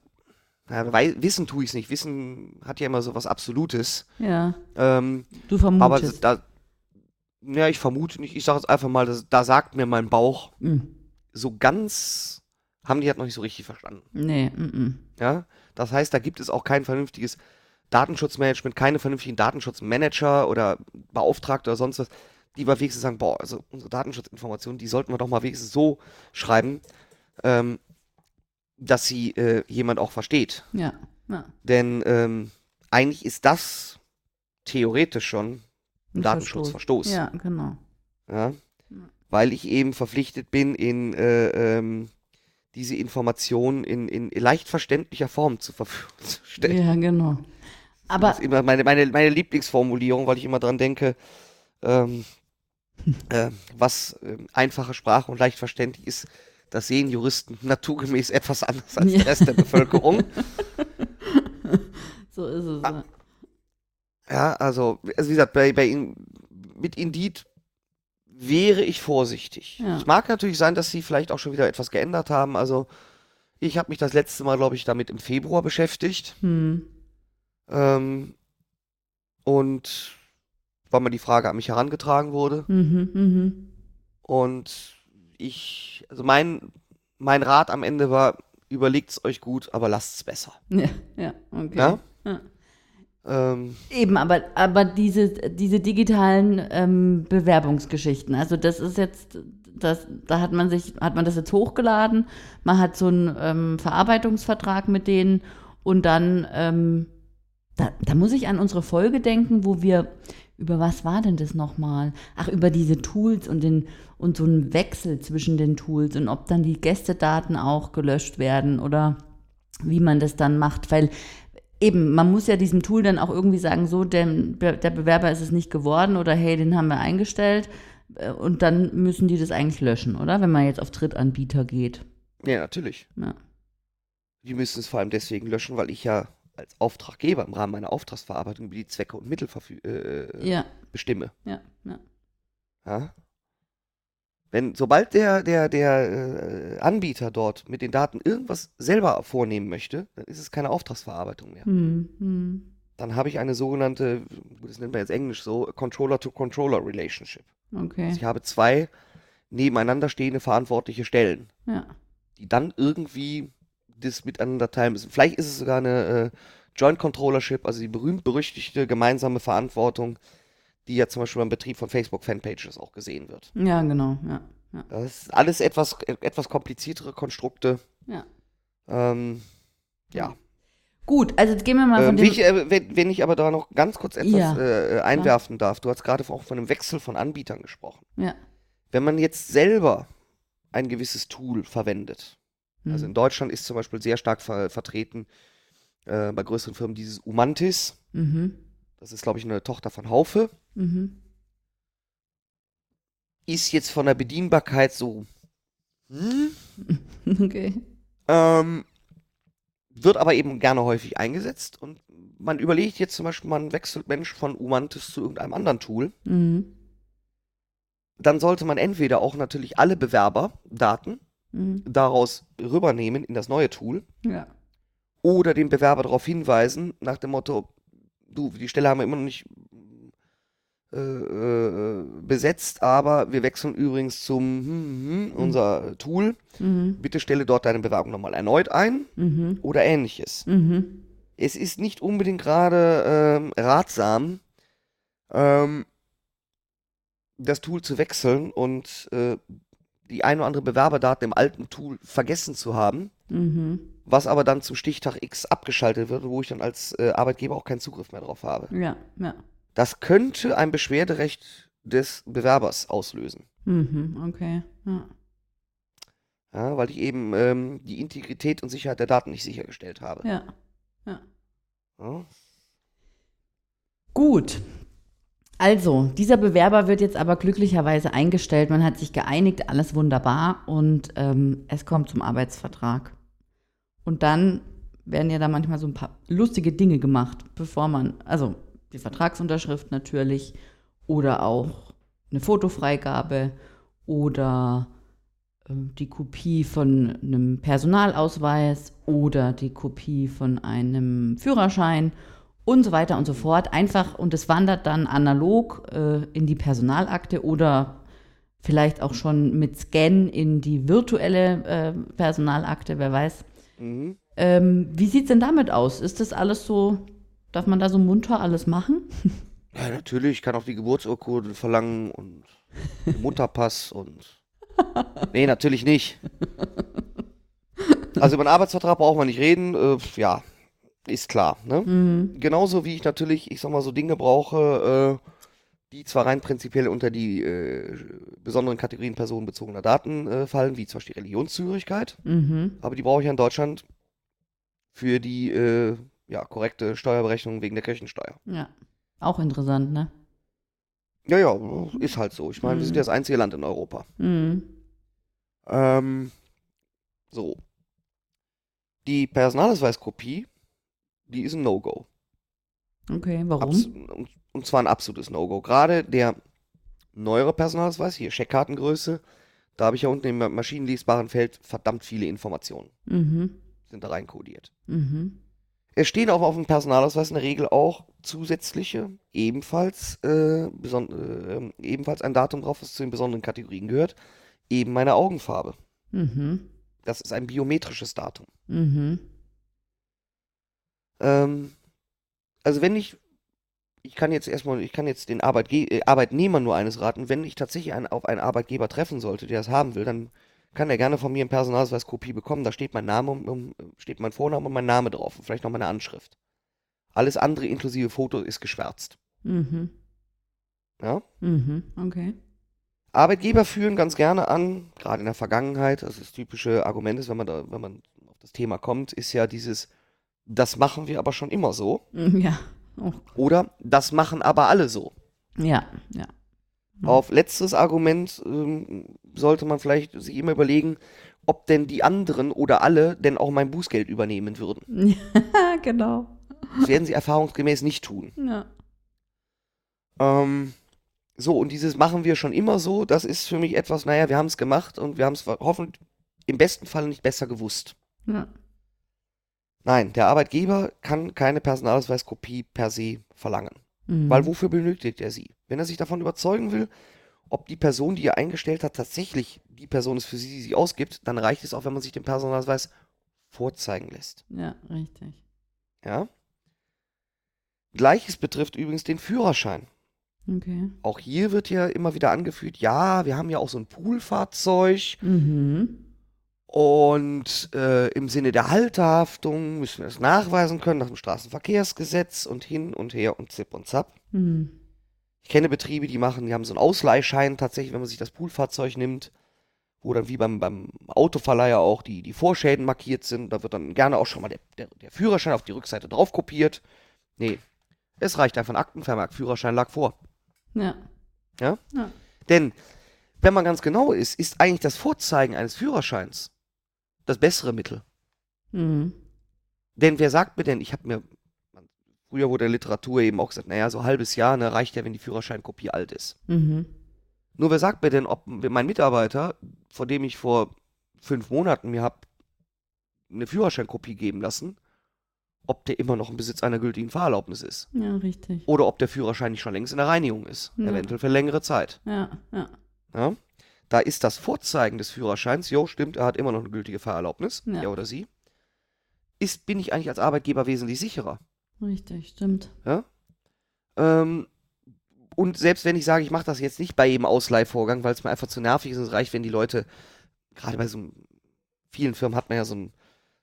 B: ja, wei wissen tue ich es nicht. Wissen hat ja immer so was Absolutes.
A: Ja,
B: Ähm,
A: du
B: aber
A: vermutest.
B: da, ja, ich vermute nicht. Ich sage jetzt einfach mal, das, da sagt mir mein Bauch,
A: Hm.
B: so ganz haben die halt noch nicht so richtig verstanden.
A: Nee, mm, mm.
B: Ja, das heißt, da gibt es auch kein vernünftiges Datenschutzmanagement, keine vernünftigen Datenschutzmanager oder Beauftragte oder sonst was, die mal wenigstens sagen, boah, also unsere Datenschutzinformationen, die sollten wir doch mal wenigstens so schreiben, ähm, dass sie äh, jemand auch versteht.
A: ja, ja.
B: Denn ähm, eigentlich ist das theoretisch schon ein Datenschutzverstoß.
A: Ja, genau.
B: Ja?
A: Ja.
B: Weil ich eben verpflichtet bin, in äh, ähm, diese Informationen in, in leicht verständlicher Form zur Verfügung zu stellen.
A: Ja, genau. Aber
B: Das ist immer meine, meine, meine Lieblingsformulierung, weil ich immer dran denke, ähm, *laughs* äh, was ähm, einfache Sprache und leicht verständlich ist, das sehen Juristen *laughs* naturgemäß etwas anders als
A: Ja.
B: der Rest der Bevölkerung. *laughs*
A: so ist es.
B: Ah. Ja, also, also wie gesagt, bei, bei In- mit Indeed wäre ich vorsichtig.
A: Ja.
B: Es mag natürlich sein, dass sie vielleicht auch schon wieder etwas geändert haben. Also, ich habe mich das letzte Mal, glaube ich, damit im Februar beschäftigt.
A: Hm.
B: Ähm, und weil mir die Frage an mich herangetragen wurde.
A: Mhm, mhm.
B: Und ich, also mein, mein Rat am Ende war, überlegt's euch gut, aber lasst's besser.
A: Ja, ja, okay.
B: Ja?
A: Ja.
B: Ähm,
A: Eben, aber, aber diese, diese digitalen ähm, Bewerbungsgeschichten, also das ist jetzt, das, da hat man sich, hat man das jetzt hochgeladen, man hat so einen ähm, Verarbeitungsvertrag mit denen und dann, ähm, da, da muss ich an unsere Folge denken, wo wir, über was war denn das nochmal? Ach, über diese Tools und den, und so einen Wechsel zwischen den Tools und ob dann die Gästedaten auch gelöscht werden oder wie man das dann macht, weil eben, man muss ja diesem Tool dann auch irgendwie sagen, so, der, der Bewerber ist es nicht geworden oder hey, den haben wir eingestellt äh, und dann müssen die das eigentlich löschen, oder? Wenn man jetzt auf Drittanbieter geht.
B: ja, natürlich.
A: Ja.
B: Die müssen es vor allem deswegen löschen, weil ich ja als Auftraggeber im Rahmen meiner Auftragsverarbeitung über die Zwecke und Mittel äh,
A: Ja,
B: bestimme.
A: ja, ja.
B: Ja? Wenn, sobald der, der, der äh, Anbieter dort mit den Daten irgendwas selber vornehmen möchte, dann ist es keine Auftragsverarbeitung mehr.
A: Hm, hm.
B: Dann habe ich eine sogenannte, das nennt man jetzt Englisch so, Controller-to-Controller-Relationship.
A: Okay.
B: Also ich habe zwei nebeneinander stehende verantwortliche Stellen,
A: Ja.
B: die dann irgendwie das miteinander teilen müssen. Vielleicht ist es sogar eine äh, Joint Controllership, also die berühmt-berüchtigte gemeinsame Verantwortung, die ja zum Beispiel beim Betrieb von Facebook-Fanpages auch gesehen wird.
A: Ja, genau, ja. Ja.
B: Das ist alles etwas, äh, etwas kompliziertere Konstrukte.
A: ja.
B: Ähm, ja.
A: Gut, also jetzt gehen wir mal von
B: Ähm,
A: dem.
B: wie ich, äh, wenn, wenn ich aber da noch ganz kurz etwas
A: Ja,
B: äh, einwerfen darf, du hast gerade auch von einem Wechsel von Anbietern gesprochen.
A: ja.
B: Wenn man jetzt selber ein gewisses Tool verwendet, also in
A: Hm.
B: Deutschland ist zum Beispiel sehr stark ver vertreten äh, bei größeren Firmen dieses Umantis.
A: Mhm.
B: Das ist, glaube ich, eine Tochter von Haufe.
A: Mhm.
B: Ist jetzt von der Bedienbarkeit so. Hm? *laughs*
A: Okay.
B: Ähm, wird aber eben gerne häufig eingesetzt und man überlegt jetzt zum Beispiel, man wechselt Mensch von Umantis zu irgendeinem anderen Tool.
A: Mhm.
B: Dann sollte man entweder auch natürlich alle Bewerberdaten
A: Mhm.
B: daraus rübernehmen in das neue Tool
A: Ja.
B: oder den Bewerber darauf hinweisen, nach dem Motto, du, die Stelle haben wir immer noch nicht äh, äh, besetzt, aber wir wechseln übrigens zum hm, hm, unser Tool.
A: Mhm.
B: Bitte stelle dort deine Bewerbung nochmal erneut ein
A: Mhm.
B: oder ähnliches.
A: Mhm.
B: Es ist nicht unbedingt gerade ähm, ratsam, ähm, das Tool zu wechseln und äh, die ein oder andere Bewerberdaten im alten Tool vergessen zu haben,
A: Mhm.
B: Was aber dann zum Stichtag X abgeschaltet wird, wo ich dann als äh, Arbeitgeber auch keinen Zugriff mehr drauf habe.
A: Ja, ja.
B: Das könnte ein Beschwerderecht des Bewerbers auslösen.
A: Mhm. Okay. Ja.
B: Ja, weil ich eben ähm, die Integrität und Sicherheit der Daten nicht sichergestellt habe.
A: Ja. Ja.
B: Ja.
A: Gut. Also, dieser Bewerber wird jetzt aber glücklicherweise eingestellt. Man hat sich geeinigt, alles wunderbar und ähm, es kommt zum Arbeitsvertrag. Und dann werden ja da manchmal so ein paar lustige Dinge gemacht, bevor man, also die Vertragsunterschrift natürlich oder auch eine Fotofreigabe oder äh, die Kopie von einem Personalausweis oder die Kopie von einem Führerschein und so weiter und so fort. Einfach und es wandert dann analog äh, in die Personalakte oder vielleicht auch schon mit Scan in die virtuelle äh, Personalakte, wer weiß. Mhm. Ähm, wie sieht es denn damit aus? Ist das alles so, darf man da so munter alles machen? *laughs*
B: Ja, natürlich. Ich kann auch die Geburtsurkunde verlangen und Mutterpass und. *laughs* Nee, natürlich nicht. Also über einen Arbeitsvertrag braucht man nicht reden. Äh, ja, ist klar. Ne? Mhm. Genauso wie ich natürlich, ich sag mal, so Dinge brauche, äh, die zwar rein prinzipiell unter die äh, besonderen Kategorien personenbezogener Daten äh, fallen, wie zum Beispiel Religionszugehörigkeit, mhm. aber die brauche ich ja in Deutschland für die äh, ja, korrekte Steuerberechnung wegen der Kirchensteuer.
A: Ja, auch interessant, ne?
B: Ja, ja, ist halt so. Ich meine, mhm. wir sind ja das einzige Land in Europa. Mhm. Ähm, so. Die Personalausweiskopie die ist ein No-Go.
A: Okay, warum?
B: Abs und, zwar ein absolutes No-Go. Gerade der neuere Personalausweis, hier Scheckkartengröße, da habe ich ja unten im maschinenlesbaren Feld verdammt viele Informationen. Mhm. Sind da reinkodiert. Mhm. Es stehen auch auf dem Personalausweis in der Regel auch zusätzliche, ebenfalls, äh, äh, ebenfalls ein Datum drauf, was zu den besonderen Kategorien gehört. Eben meine Augenfarbe. Mhm. Das ist ein biometrisches Datum. Mhm. Ähm, also wenn ich, ich kann jetzt erstmal, ich kann jetzt den Arbeitge äh, Arbeitnehmer nur eines raten, wenn ich tatsächlich einen, auf einen Arbeitgeber treffen sollte, der das haben will, dann kann er gerne von mir einen Personalausweis Kopie bekommen. Da steht mein Name, um, steht mein Vorname und mein Name drauf und vielleicht noch meine Anschrift. Alles andere inklusive Foto ist geschwärzt. Mhm. Ja?
A: Mhm, okay.
B: Arbeitgeber führen ganz gerne an, gerade in der Vergangenheit, also das typische Argument ist, wenn man da, wenn man auf das Thema kommt, ist ja dieses, das machen wir aber schon immer so.
A: Mm, ja.
B: Oh. Oder das machen aber alle so.
A: Ja, ja.
B: Auf letztes Argument ähm, sollte man vielleicht sich immer überlegen, ob denn die anderen oder alle denn auch mein Bußgeld übernehmen würden. *laughs*
A: Ja, genau.
B: Das werden sie erfahrungsgemäß nicht tun.
A: Ja.
B: Ähm, so, und dieses machen wir schon immer so, das ist für mich etwas, naja, wir haben es gemacht und wir haben es hoffentlich im besten Fall nicht besser gewusst.
A: Ja.
B: Nein, der Arbeitgeber kann keine Personalausweiskopie per se verlangen. Mhm. Weil wofür benötigt er sie? Wenn er sich davon überzeugen will, ob die Person, die er eingestellt hat, tatsächlich die Person ist, für sie, die sie ausgibt, dann reicht es auch, wenn man sich den Personalausweis vorzeigen lässt.
A: Ja, richtig.
B: Ja. Gleiches betrifft übrigens den Führerschein.
A: Okay.
B: Auch hier wird ja immer wieder angeführt, ja, wir haben ja auch so ein Poolfahrzeug. Mhm. Und äh, im Sinne der Halterhaftung müssen wir das nachweisen können nach dem Straßenverkehrsgesetz und hin und her und zip und zap. Mhm. Ich kenne Betriebe, die machen, die haben so einen Ausleihschein tatsächlich, wenn man sich das Poolfahrzeug nimmt, wo dann wie beim, beim Autoverleiher auch die, die Vorschäden markiert sind. Da wird dann gerne auch schon mal der, der, der Führerschein auf die Rückseite drauf kopiert. Nee, es reicht einfach ein Aktenvermerk, Führerschein lag vor.
A: Ja.
B: Ja? ja. Denn, wenn man ganz genau ist, ist eigentlich das Vorzeigen eines Führerscheins das bessere Mittel. Mhm. Denn wer sagt mir denn, ich habe mir, früher wurde in der Literatur eben auch gesagt, naja, so ein halbes Jahr ne, reicht ja, wenn die Führerscheinkopie alt ist. Mhm. Nur wer sagt mir denn, ob mein Mitarbeiter, vor dem ich vor fünf Monaten mir habe eine Führerscheinkopie geben lassen, ob der immer noch im Besitz einer gültigen Fahrerlaubnis ist.
A: Ja, richtig.
B: Oder ob der Führerschein nicht schon längst in der Reinigung ist. Ja. Eventuell für längere Zeit.
A: Ja, ja.
B: ja? Da ist das Vorzeigen des Führerscheins, jo, stimmt, er hat immer noch eine gültige Fahrerlaubnis, ja. er oder sie, ist, bin ich eigentlich als Arbeitgeber wesentlich sicherer.
A: Richtig, stimmt.
B: Ja? Ähm, und selbst wenn ich sage, ich mache das jetzt nicht bei jedem Ausleihvorgang, weil es mir einfach zu nervig ist, es reicht, wenn die Leute, gerade bei so vielen Firmen hat man ja so einen,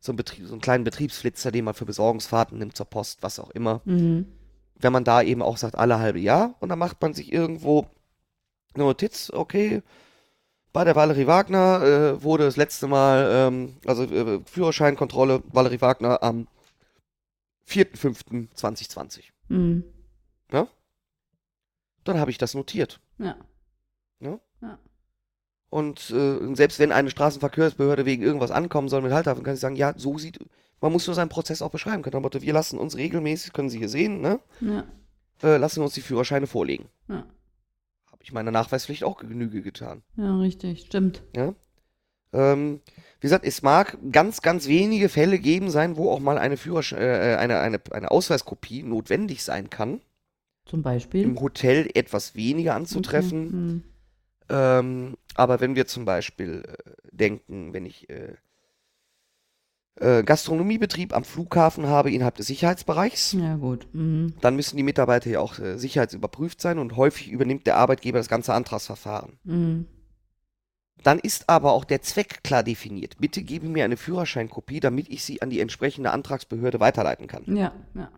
B: so einen, Betrieb, so einen kleinen Betriebsflitzer, den man für Besorgungsfahrten nimmt zur Post, was auch immer. Mhm. Wenn man da eben auch sagt, alle halbe Jahr und dann macht man sich irgendwo eine Notiz, okay, bei der Valerie Wagner äh, wurde das letzte Mal, ähm, also äh, Führerscheinkontrolle Valerie Wagner am 4.5.2020. Mhm. Ja? dann habe ich das notiert.
A: Ja.
B: Und äh, selbst wenn eine Straßenverkehrsbehörde wegen irgendwas ankommen soll mit Halthafen, kann ich sagen, ja, so sieht, man muss nur seinen Prozess auch beschreiben können. Motto, wir lassen uns regelmäßig, können Sie hier sehen, ne,
A: Ja.
B: äh, lassen uns die Führerscheine vorlegen.
A: Ja.
B: Ich meiner Nachweispflicht auch Genüge getan.
A: Ja, richtig. Stimmt.
B: Ja. Ähm, wie gesagt, es mag ganz, ganz wenige Fälle geben sein, wo auch mal eine Führersch äh, eine, eine, eine Ausweiskopie notwendig sein kann.
A: Zum Beispiel.
B: Im Hotel etwas weniger anzutreffen.
A: Okay. Hm.
B: Ähm, aber wenn wir zum Beispiel äh, denken, wenn ich äh, äh, Gastronomiebetrieb am Flughafen habe innerhalb des Sicherheitsbereichs,
A: Ja, gut. Mhm.
B: dann müssen die Mitarbeiter ja auch äh, sicherheitsüberprüft sein und häufig übernimmt der Arbeitgeber das ganze Antragsverfahren.
A: Mhm.
B: Dann ist aber auch der Zweck klar definiert. Bitte gebe mir eine Führerscheinkopie, damit ich sie an die entsprechende Antragsbehörde weiterleiten kann.
A: Ja, ja.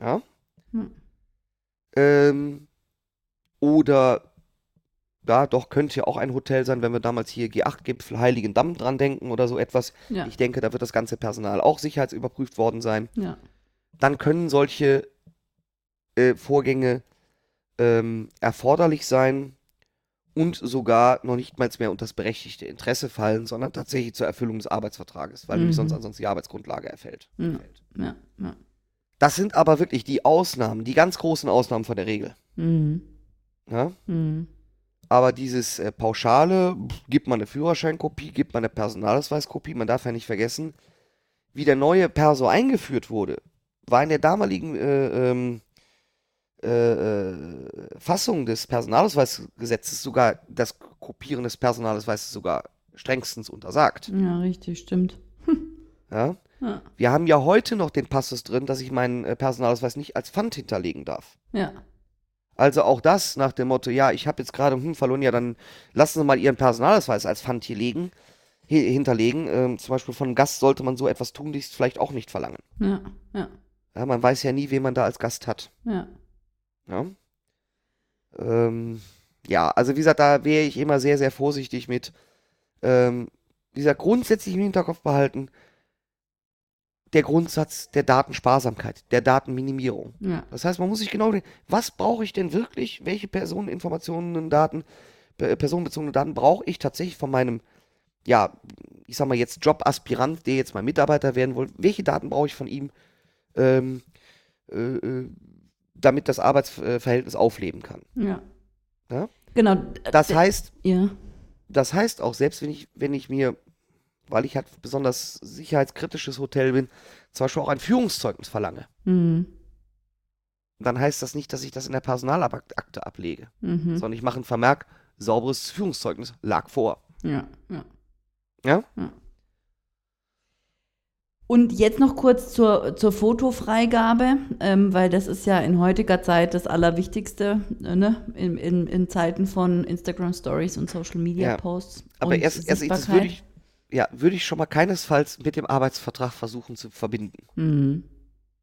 B: Ja?
A: Hm.
B: Ähm, oder, ja, doch, könnte ja auch ein Hotel sein, wenn wir damals hier G8-Gipfel Heiligendamm dran denken oder so etwas.
A: Ja.
B: Ich denke, da wird das ganze Personal auch sicherheitsüberprüft worden sein.
A: ja.
B: Dann können solche äh, Vorgänge ähm, erforderlich sein und sogar noch nicht mal mehr unter das berechtigte Interesse fallen, sondern tatsächlich zur Erfüllung des Arbeitsvertrages, weil nämlich
A: Mhm.
B: sonst ansonsten die Arbeitsgrundlage erfällt.
A: Ja. Ja, ja.
B: Das sind aber wirklich die Ausnahmen, die ganz großen Ausnahmen von der Regel.
A: Mhm.
B: Ja?
A: Mhm.
B: Aber dieses äh, Pauschale, pff, gibt man eine Führerscheinkopie, gibt man eine Personalausweiskopie, man darf ja nicht vergessen, wie der neue Perso eingeführt wurde, war in der damaligen äh, ähm, äh, äh, Fassung des Personalausweisgesetzes sogar das Kopieren des Personalausweises sogar strengstens untersagt.
A: Ja, richtig, stimmt. *laughs*
B: Ja?
A: Ja.
B: Wir haben ja heute noch den Passus drin, dass ich meinen äh, Personalausweis nicht als Pfand hinterlegen darf.
A: Ja.
B: Also auch das nach dem Motto, ja, ich habe jetzt gerade hm, verloren, ja, dann lassen Sie mal Ihren Personalausweis als Pfand hier legen, hi- hinterlegen. Ähm, zum Beispiel von einem Gast sollte man so etwas tunlichst vielleicht auch nicht verlangen.
A: Ja. Ja.
B: Ja, man weiß ja nie, wen man da als Gast hat.
A: Ja.
B: Ja, ähm, ja also wie gesagt, da wäre ich immer sehr, sehr vorsichtig mit. Ähm, dieser grundsätzlich im Hinterkopf behalten, der Grundsatz der Datensparsamkeit, der Datenminimierung.
A: Ja.
B: Das heißt, man muss sich genau denken, was brauche ich denn wirklich? Welche Personeninformationen, Daten, pe- personenbezogene Daten brauche ich tatsächlich von meinem, ja, ich sag mal jetzt Jobaspirant, der jetzt mal Mitarbeiter werden will? Welche Daten brauche ich von ihm, ähm, äh, äh, damit das Arbeitsverhältnis aufleben kann?
A: Ja.
B: Ja?
A: Genau.
B: Das heißt,
A: Ja.
B: das heißt auch, selbst wenn ich, wenn ich mir, weil ich halt besonders sicherheitskritisches Hotel bin, zum Beispiel auch ein Führungszeugnis verlange,
A: Mhm.
B: dann heißt das nicht, dass ich das in der Personalakte ablege.
A: Mhm.
B: sondern ich mache einen Vermerk, sauberes Führungszeugnis lag vor.
A: Ja. Ja.
B: Ja?
A: Und jetzt noch kurz zur, zur Fotofreigabe, ähm, weil das ist ja in heutiger Zeit das Allerwichtigste, äh, ne? in, in, in Zeiten von Instagram Stories und Social Media
B: Ja.
A: Posts.
B: Aber
A: und
B: erst, erst ich, das würde ich, ja, würde ich schon mal keinesfalls mit dem Arbeitsvertrag versuchen zu verbinden.
A: Mhm.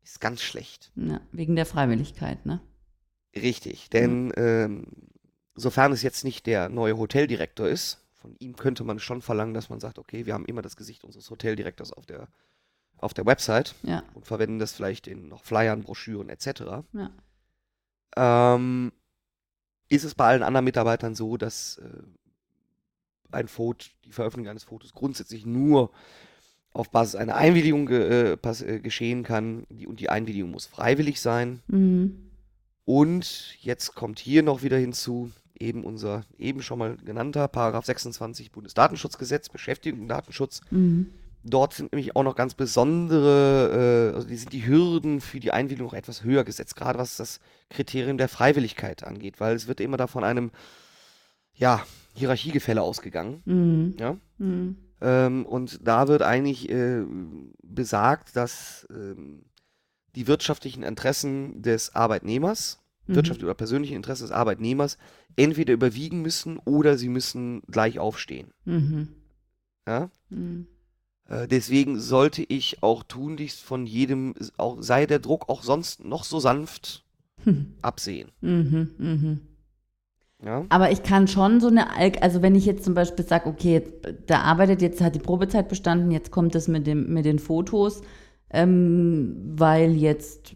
B: Ist ganz schlecht.
A: Ja, wegen der Freiwilligkeit, ne?
B: Richtig, denn ähm, sofern es jetzt nicht der neue Hoteldirektor ist, von ihm könnte man schon verlangen, dass man sagt, okay, wir haben immer das Gesicht unseres Hoteldirektors auf der, auf der Website
A: Ja,
B: und verwenden das vielleicht in noch Flyern, Broschüren etc.
A: ja.
B: ähm, ist es bei allen anderen Mitarbeitern so, dass äh, ein Foto, die Veröffentlichung eines Fotos grundsätzlich nur auf Basis einer Einwilligung ge, äh, äh, geschehen kann. Die, und die Einwilligung muss freiwillig sein.
A: Mhm.
B: Und jetzt kommt hier noch wieder hinzu, eben unser eben schon mal genannter Paragraph 26 Bundesdatenschutzgesetz, Beschäftigung und Datenschutz.
A: Mhm.
B: Dort sind nämlich auch noch ganz besondere, äh, also die sind die Hürden für die Einwilligung noch etwas höher gesetzt, gerade was das Kriterium der Freiwilligkeit angeht, weil es wird immer da von einem, ja, Hierarchiegefälle ausgegangen.
A: Mhm.
B: Ja?
A: Mhm.
B: Ähm, und da wird eigentlich äh, besagt, dass ähm, die wirtschaftlichen Interessen des Arbeitnehmers,
A: Mhm.
B: wirtschaftliche oder persönliche Interessen des Arbeitnehmers, entweder überwiegen müssen oder sie müssen gleich aufstehen.
A: Mhm.
B: Ja?
A: Mhm.
B: Äh, deswegen sollte ich auch tunlichst von jedem, auch, sei der Druck auch sonst noch so sanft,
A: Mhm.
B: absehen.
A: Mhm. Mhm.
B: Ja?
A: Aber ich kann schon so eine, also wenn ich jetzt zum Beispiel sage, okay, der arbeitet, jetzt hat die Probezeit bestanden, jetzt kommt es mit, mit den Fotos, ähm, weil jetzt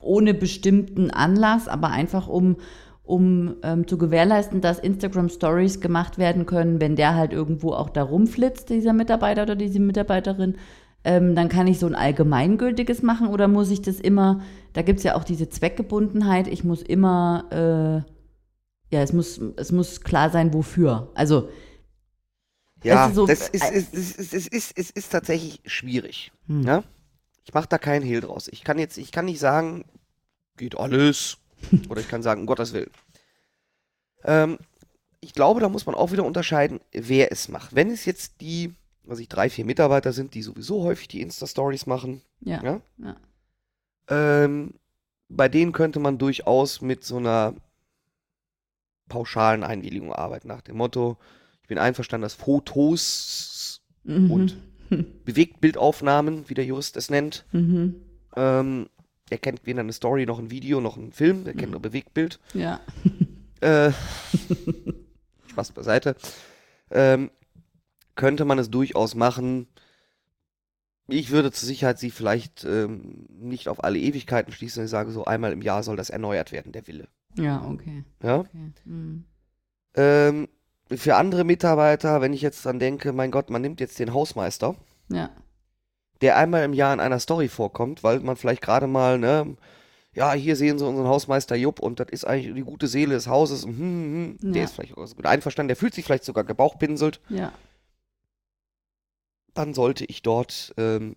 A: ohne bestimmten Anlass, aber einfach um, um ähm, zu gewährleisten, dass Instagram Stories gemacht werden können, wenn der halt irgendwo auch da rumflitzt, dieser Mitarbeiter oder diese Mitarbeiterin, ähm, dann kann ich so ein allgemeingültiges machen oder muss ich das immer, da gibt es ja auch diese Zweckgebundenheit, ich muss immer, äh, ja, es muss, es muss klar sein, wofür. Also,
B: Ja,
A: ist so-
B: das ist, es, ist, es, ist, ist, es ist tatsächlich schwierig.
A: Hm.
B: Ja? Ich mache da keinen Hehl draus. Ich kann jetzt, ich kann nicht sagen, geht alles. *laughs* Oder ich kann sagen, um Gottes Willen. Ähm, ich glaube, da muss man auch wieder unterscheiden, wer es macht. Wenn es jetzt die, was ich, drei, vier Mitarbeiter sind, die sowieso häufig die Insta-Stories machen,
A: ja,
B: ja,
A: ja.
B: ähm, bei denen könnte man durchaus mit so einer pauschalen Einwilligung arbeiten, nach dem Motto, ich bin einverstanden, dass Fotos
A: Mhm.
B: Und? Bewegtbildaufnahmen, wie der Jurist es nennt,
A: Mhm.
B: ähm, er kennt weder eine Story noch ein Video noch einen Film, er kennt nur Bewegtbild.
A: Ja.
B: Äh, *laughs* Spaß beiseite. Ähm, könnte man es durchaus machen. Ich würde zur Sicherheit sie vielleicht ähm, nicht auf alle Ewigkeiten schließen. Ich sage so, einmal im Jahr soll das erneuert werden, der Wille.
A: Ja, okay.
B: Ja?
A: okay. Mhm.
B: Ähm, für andere Mitarbeiter, wenn ich jetzt dran denke, mein Gott, man nimmt jetzt den Hausmeister,
A: Ja.
B: der einmal im Jahr in einer Story vorkommt, weil man vielleicht gerade mal, ne, ja, hier sehen Sie unseren Hausmeister Jupp und das ist eigentlich die gute Seele des Hauses. Hm, hm, hm. Der
A: Ja.
B: ist vielleicht auch so gut einverstanden, der fühlt sich vielleicht sogar gebauchpinselt.
A: Ja.
B: Dann sollte ich dort ähm,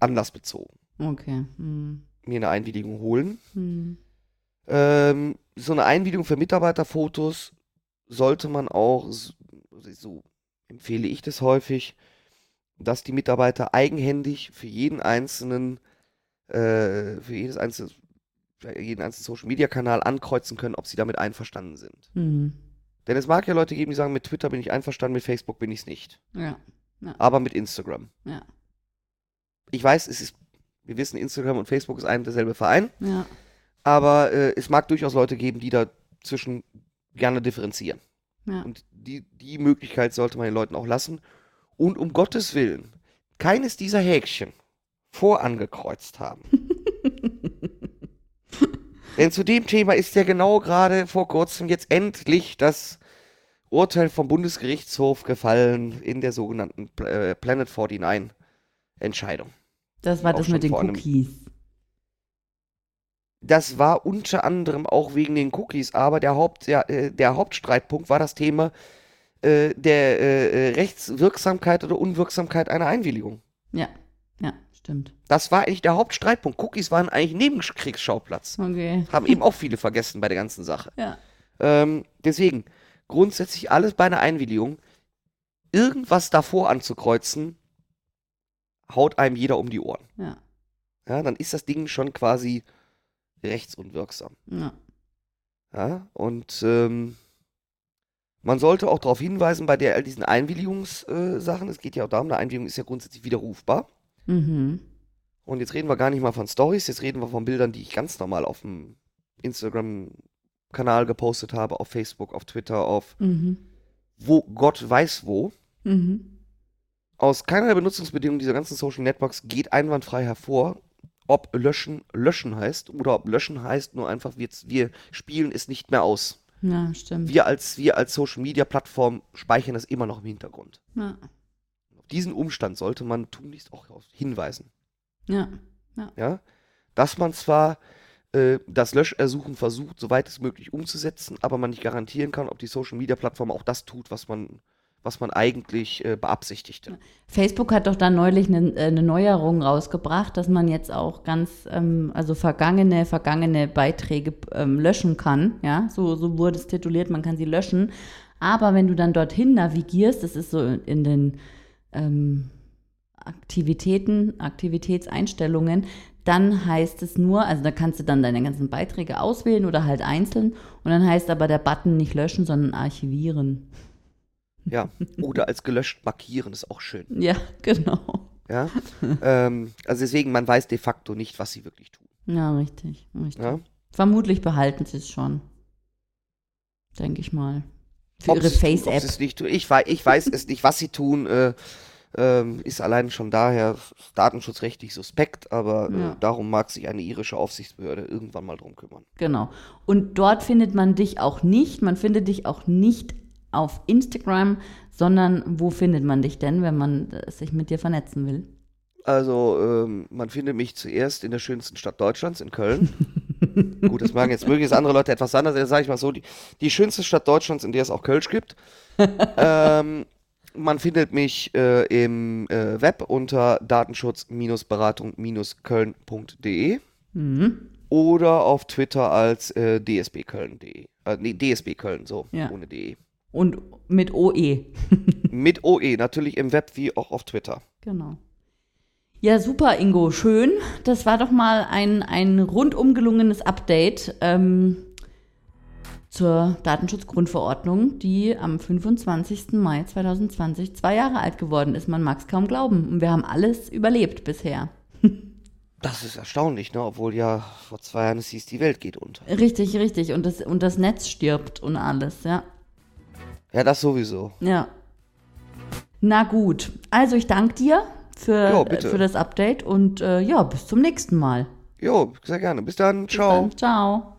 B: anlassbezogen
A: Okay. Mhm.
B: mir eine Einwilligung holen.
A: Mhm.
B: Ähm, so eine Einwilligung für Mitarbeiterfotos sollte man auch, so empfehle ich das häufig, dass die Mitarbeiter eigenhändig für jeden einzelnen, äh, für jedes einzelne, für jeden einzelnen Social Media Kanal ankreuzen können, ob sie damit einverstanden sind.
A: Mhm.
B: Denn es mag ja Leute geben, die sagen, mit Twitter bin ich einverstanden, mit Facebook bin ich es nicht.
A: Ja.
B: Aber mit Instagram.
A: Ja.
B: Ich weiß, es ist, wir wissen, Instagram und Facebook ist ein und derselbe Verein.
A: Ja.
B: Aber äh, es mag durchaus Leute geben, die dazwischen gerne differenzieren.
A: Ja.
B: Und die, die Möglichkeit sollte man den Leuten auch lassen. Und um Gottes Willen, keines dieser Häkchen vorangekreuzt haben. *laughs* Denn zu dem Thema ist ja genau gerade vor kurzem jetzt endlich das Urteil vom Bundesgerichtshof gefallen in der sogenannten äh, Planet 49 Entscheidung.
A: Das war
B: Auch
A: das mit den Cookies.
B: Das war unter anderem auch wegen den Cookies, aber der, Haupt, der, äh, der Hauptstreitpunkt war das Thema äh, der äh, äh, Rechtswirksamkeit oder Unwirksamkeit einer Einwilligung.
A: Ja. Ja, stimmt.
B: Das war eigentlich der Hauptstreitpunkt. Cookies waren eigentlich Nebenkriegsschauplatz.
A: Okay.
B: Haben eben auch viele vergessen bei der ganzen Sache.
A: Ja.
B: Ähm, deswegen, grundsätzlich alles bei einer Einwilligung, irgendwas davor anzukreuzen, haut einem jeder um die Ohren.
A: Ja.
B: Ja, dann ist das Ding schon quasi rechtsunwirksam.
A: Ja.
B: Ja, und ähm, man sollte auch darauf hinweisen, bei der, all diesen Einwilligungssachen, äh, es geht ja auch darum, eine Einwilligung ist ja grundsätzlich widerrufbar.
A: Mhm.
B: Und jetzt reden wir gar nicht mal von Stories, jetzt reden wir von Bildern, die ich ganz normal auf dem Instagram-Kanal gepostet habe, auf Facebook, auf Twitter, auf
A: Mhm.
B: wo Gott weiß wo.
A: Mhm.
B: Aus keiner Benutzungsbedingung dieser ganzen Social Networks geht einwandfrei hervor, ob löschen löschen heißt oder ob löschen heißt nur einfach, wir, wir spielen es nicht mehr aus.
A: Ja, stimmt.
B: Wir als, wir als Social Media Plattform speichern das immer noch im Hintergrund.
A: Ja.
B: Auf diesen Umstand sollte man tunlichst auch hinweisen.
A: Ja.
B: Ja? Dass man zwar äh, das Löschersuchen versucht, soweit es möglich umzusetzen, aber man nicht garantieren kann, ob die Social Media Plattform auch das tut, was man, was man eigentlich äh, beabsichtigte.
A: Facebook hat doch da neulich eine, äh, eine Neuerung rausgebracht, dass man jetzt auch ganz, ähm, also vergangene, vergangene Beiträge ähm, löschen kann. Ja, so, so wurde es tituliert, man kann sie löschen. Aber wenn du dann dorthin navigierst, das ist so in den ähm, Aktivitäten, Aktivitätseinstellungen, dann heißt es nur, also da kannst du dann deine ganzen Beiträge auswählen oder halt einzeln und dann heißt aber der Button nicht löschen, sondern archivieren.
B: Ja. Oder als gelöscht markieren, ist auch schön.
A: Ja, genau.
B: Ja. ähm, also deswegen, man weiß de facto nicht, was sie wirklich tun.
A: Ja, richtig, richtig.
B: Ja.
A: Vermutlich behalten sie es schon. Denke ich mal. Für
B: Ob
A: ihre Face-App.
B: Ich, wei- ich weiß es nicht, was sie tun. Äh, ähm, ist allein schon daher datenschutzrechtlich suspekt, aber
A: Ja.
B: äh, darum mag sich eine irische Aufsichtsbehörde irgendwann mal drum kümmern.
A: Genau. Und dort findet man dich auch nicht. Man findet dich auch nicht auf Instagram, sondern wo findet man dich denn, wenn man äh, sich mit dir vernetzen will?
B: Also, ähm, man findet mich zuerst in der schönsten Stadt Deutschlands, in Köln. *laughs* Gut, das mögen jetzt möglichst andere Leute etwas anders, sage ich mal so, die, die schönste Stadt Deutschlands, in der es auch Kölsch gibt. *laughs* ähm, man findet mich äh, im äh, Web unter datenschutz-beratung-köln.de
A: Mhm.
B: oder auf Twitter als äh, dsbköln.de. Äh, nee, DSB Köln, so,
A: Ja.
B: ohne de.
A: Und mit OE. *laughs*
B: Mit OE, natürlich im Web wie auch auf Twitter.
A: Genau. Ja, super, Ingo. Schön. Das war doch mal ein, ein rundum gelungenes Update ähm, zur Datenschutzgrundverordnung, die am 25. Mai 2020 zwei Jahre alt geworden ist. Man mag es kaum glauben. Und wir haben alles überlebt bisher. *laughs*
B: Das ist erstaunlich, ne? Obwohl ja vor zwei Jahren es hieß, die Welt geht unter.
A: Richtig, richtig. Und das, und das Netz stirbt und alles, ja.
B: Ja, das sowieso.
A: Ja. Na gut. Also ich danke dir für,
B: Jo,
A: äh, für das Update und äh, ja, bis zum nächsten Mal.
B: Jo, sehr gerne. Bis dann.
A: Bis
B: Ciao.
A: Dann. Ciao.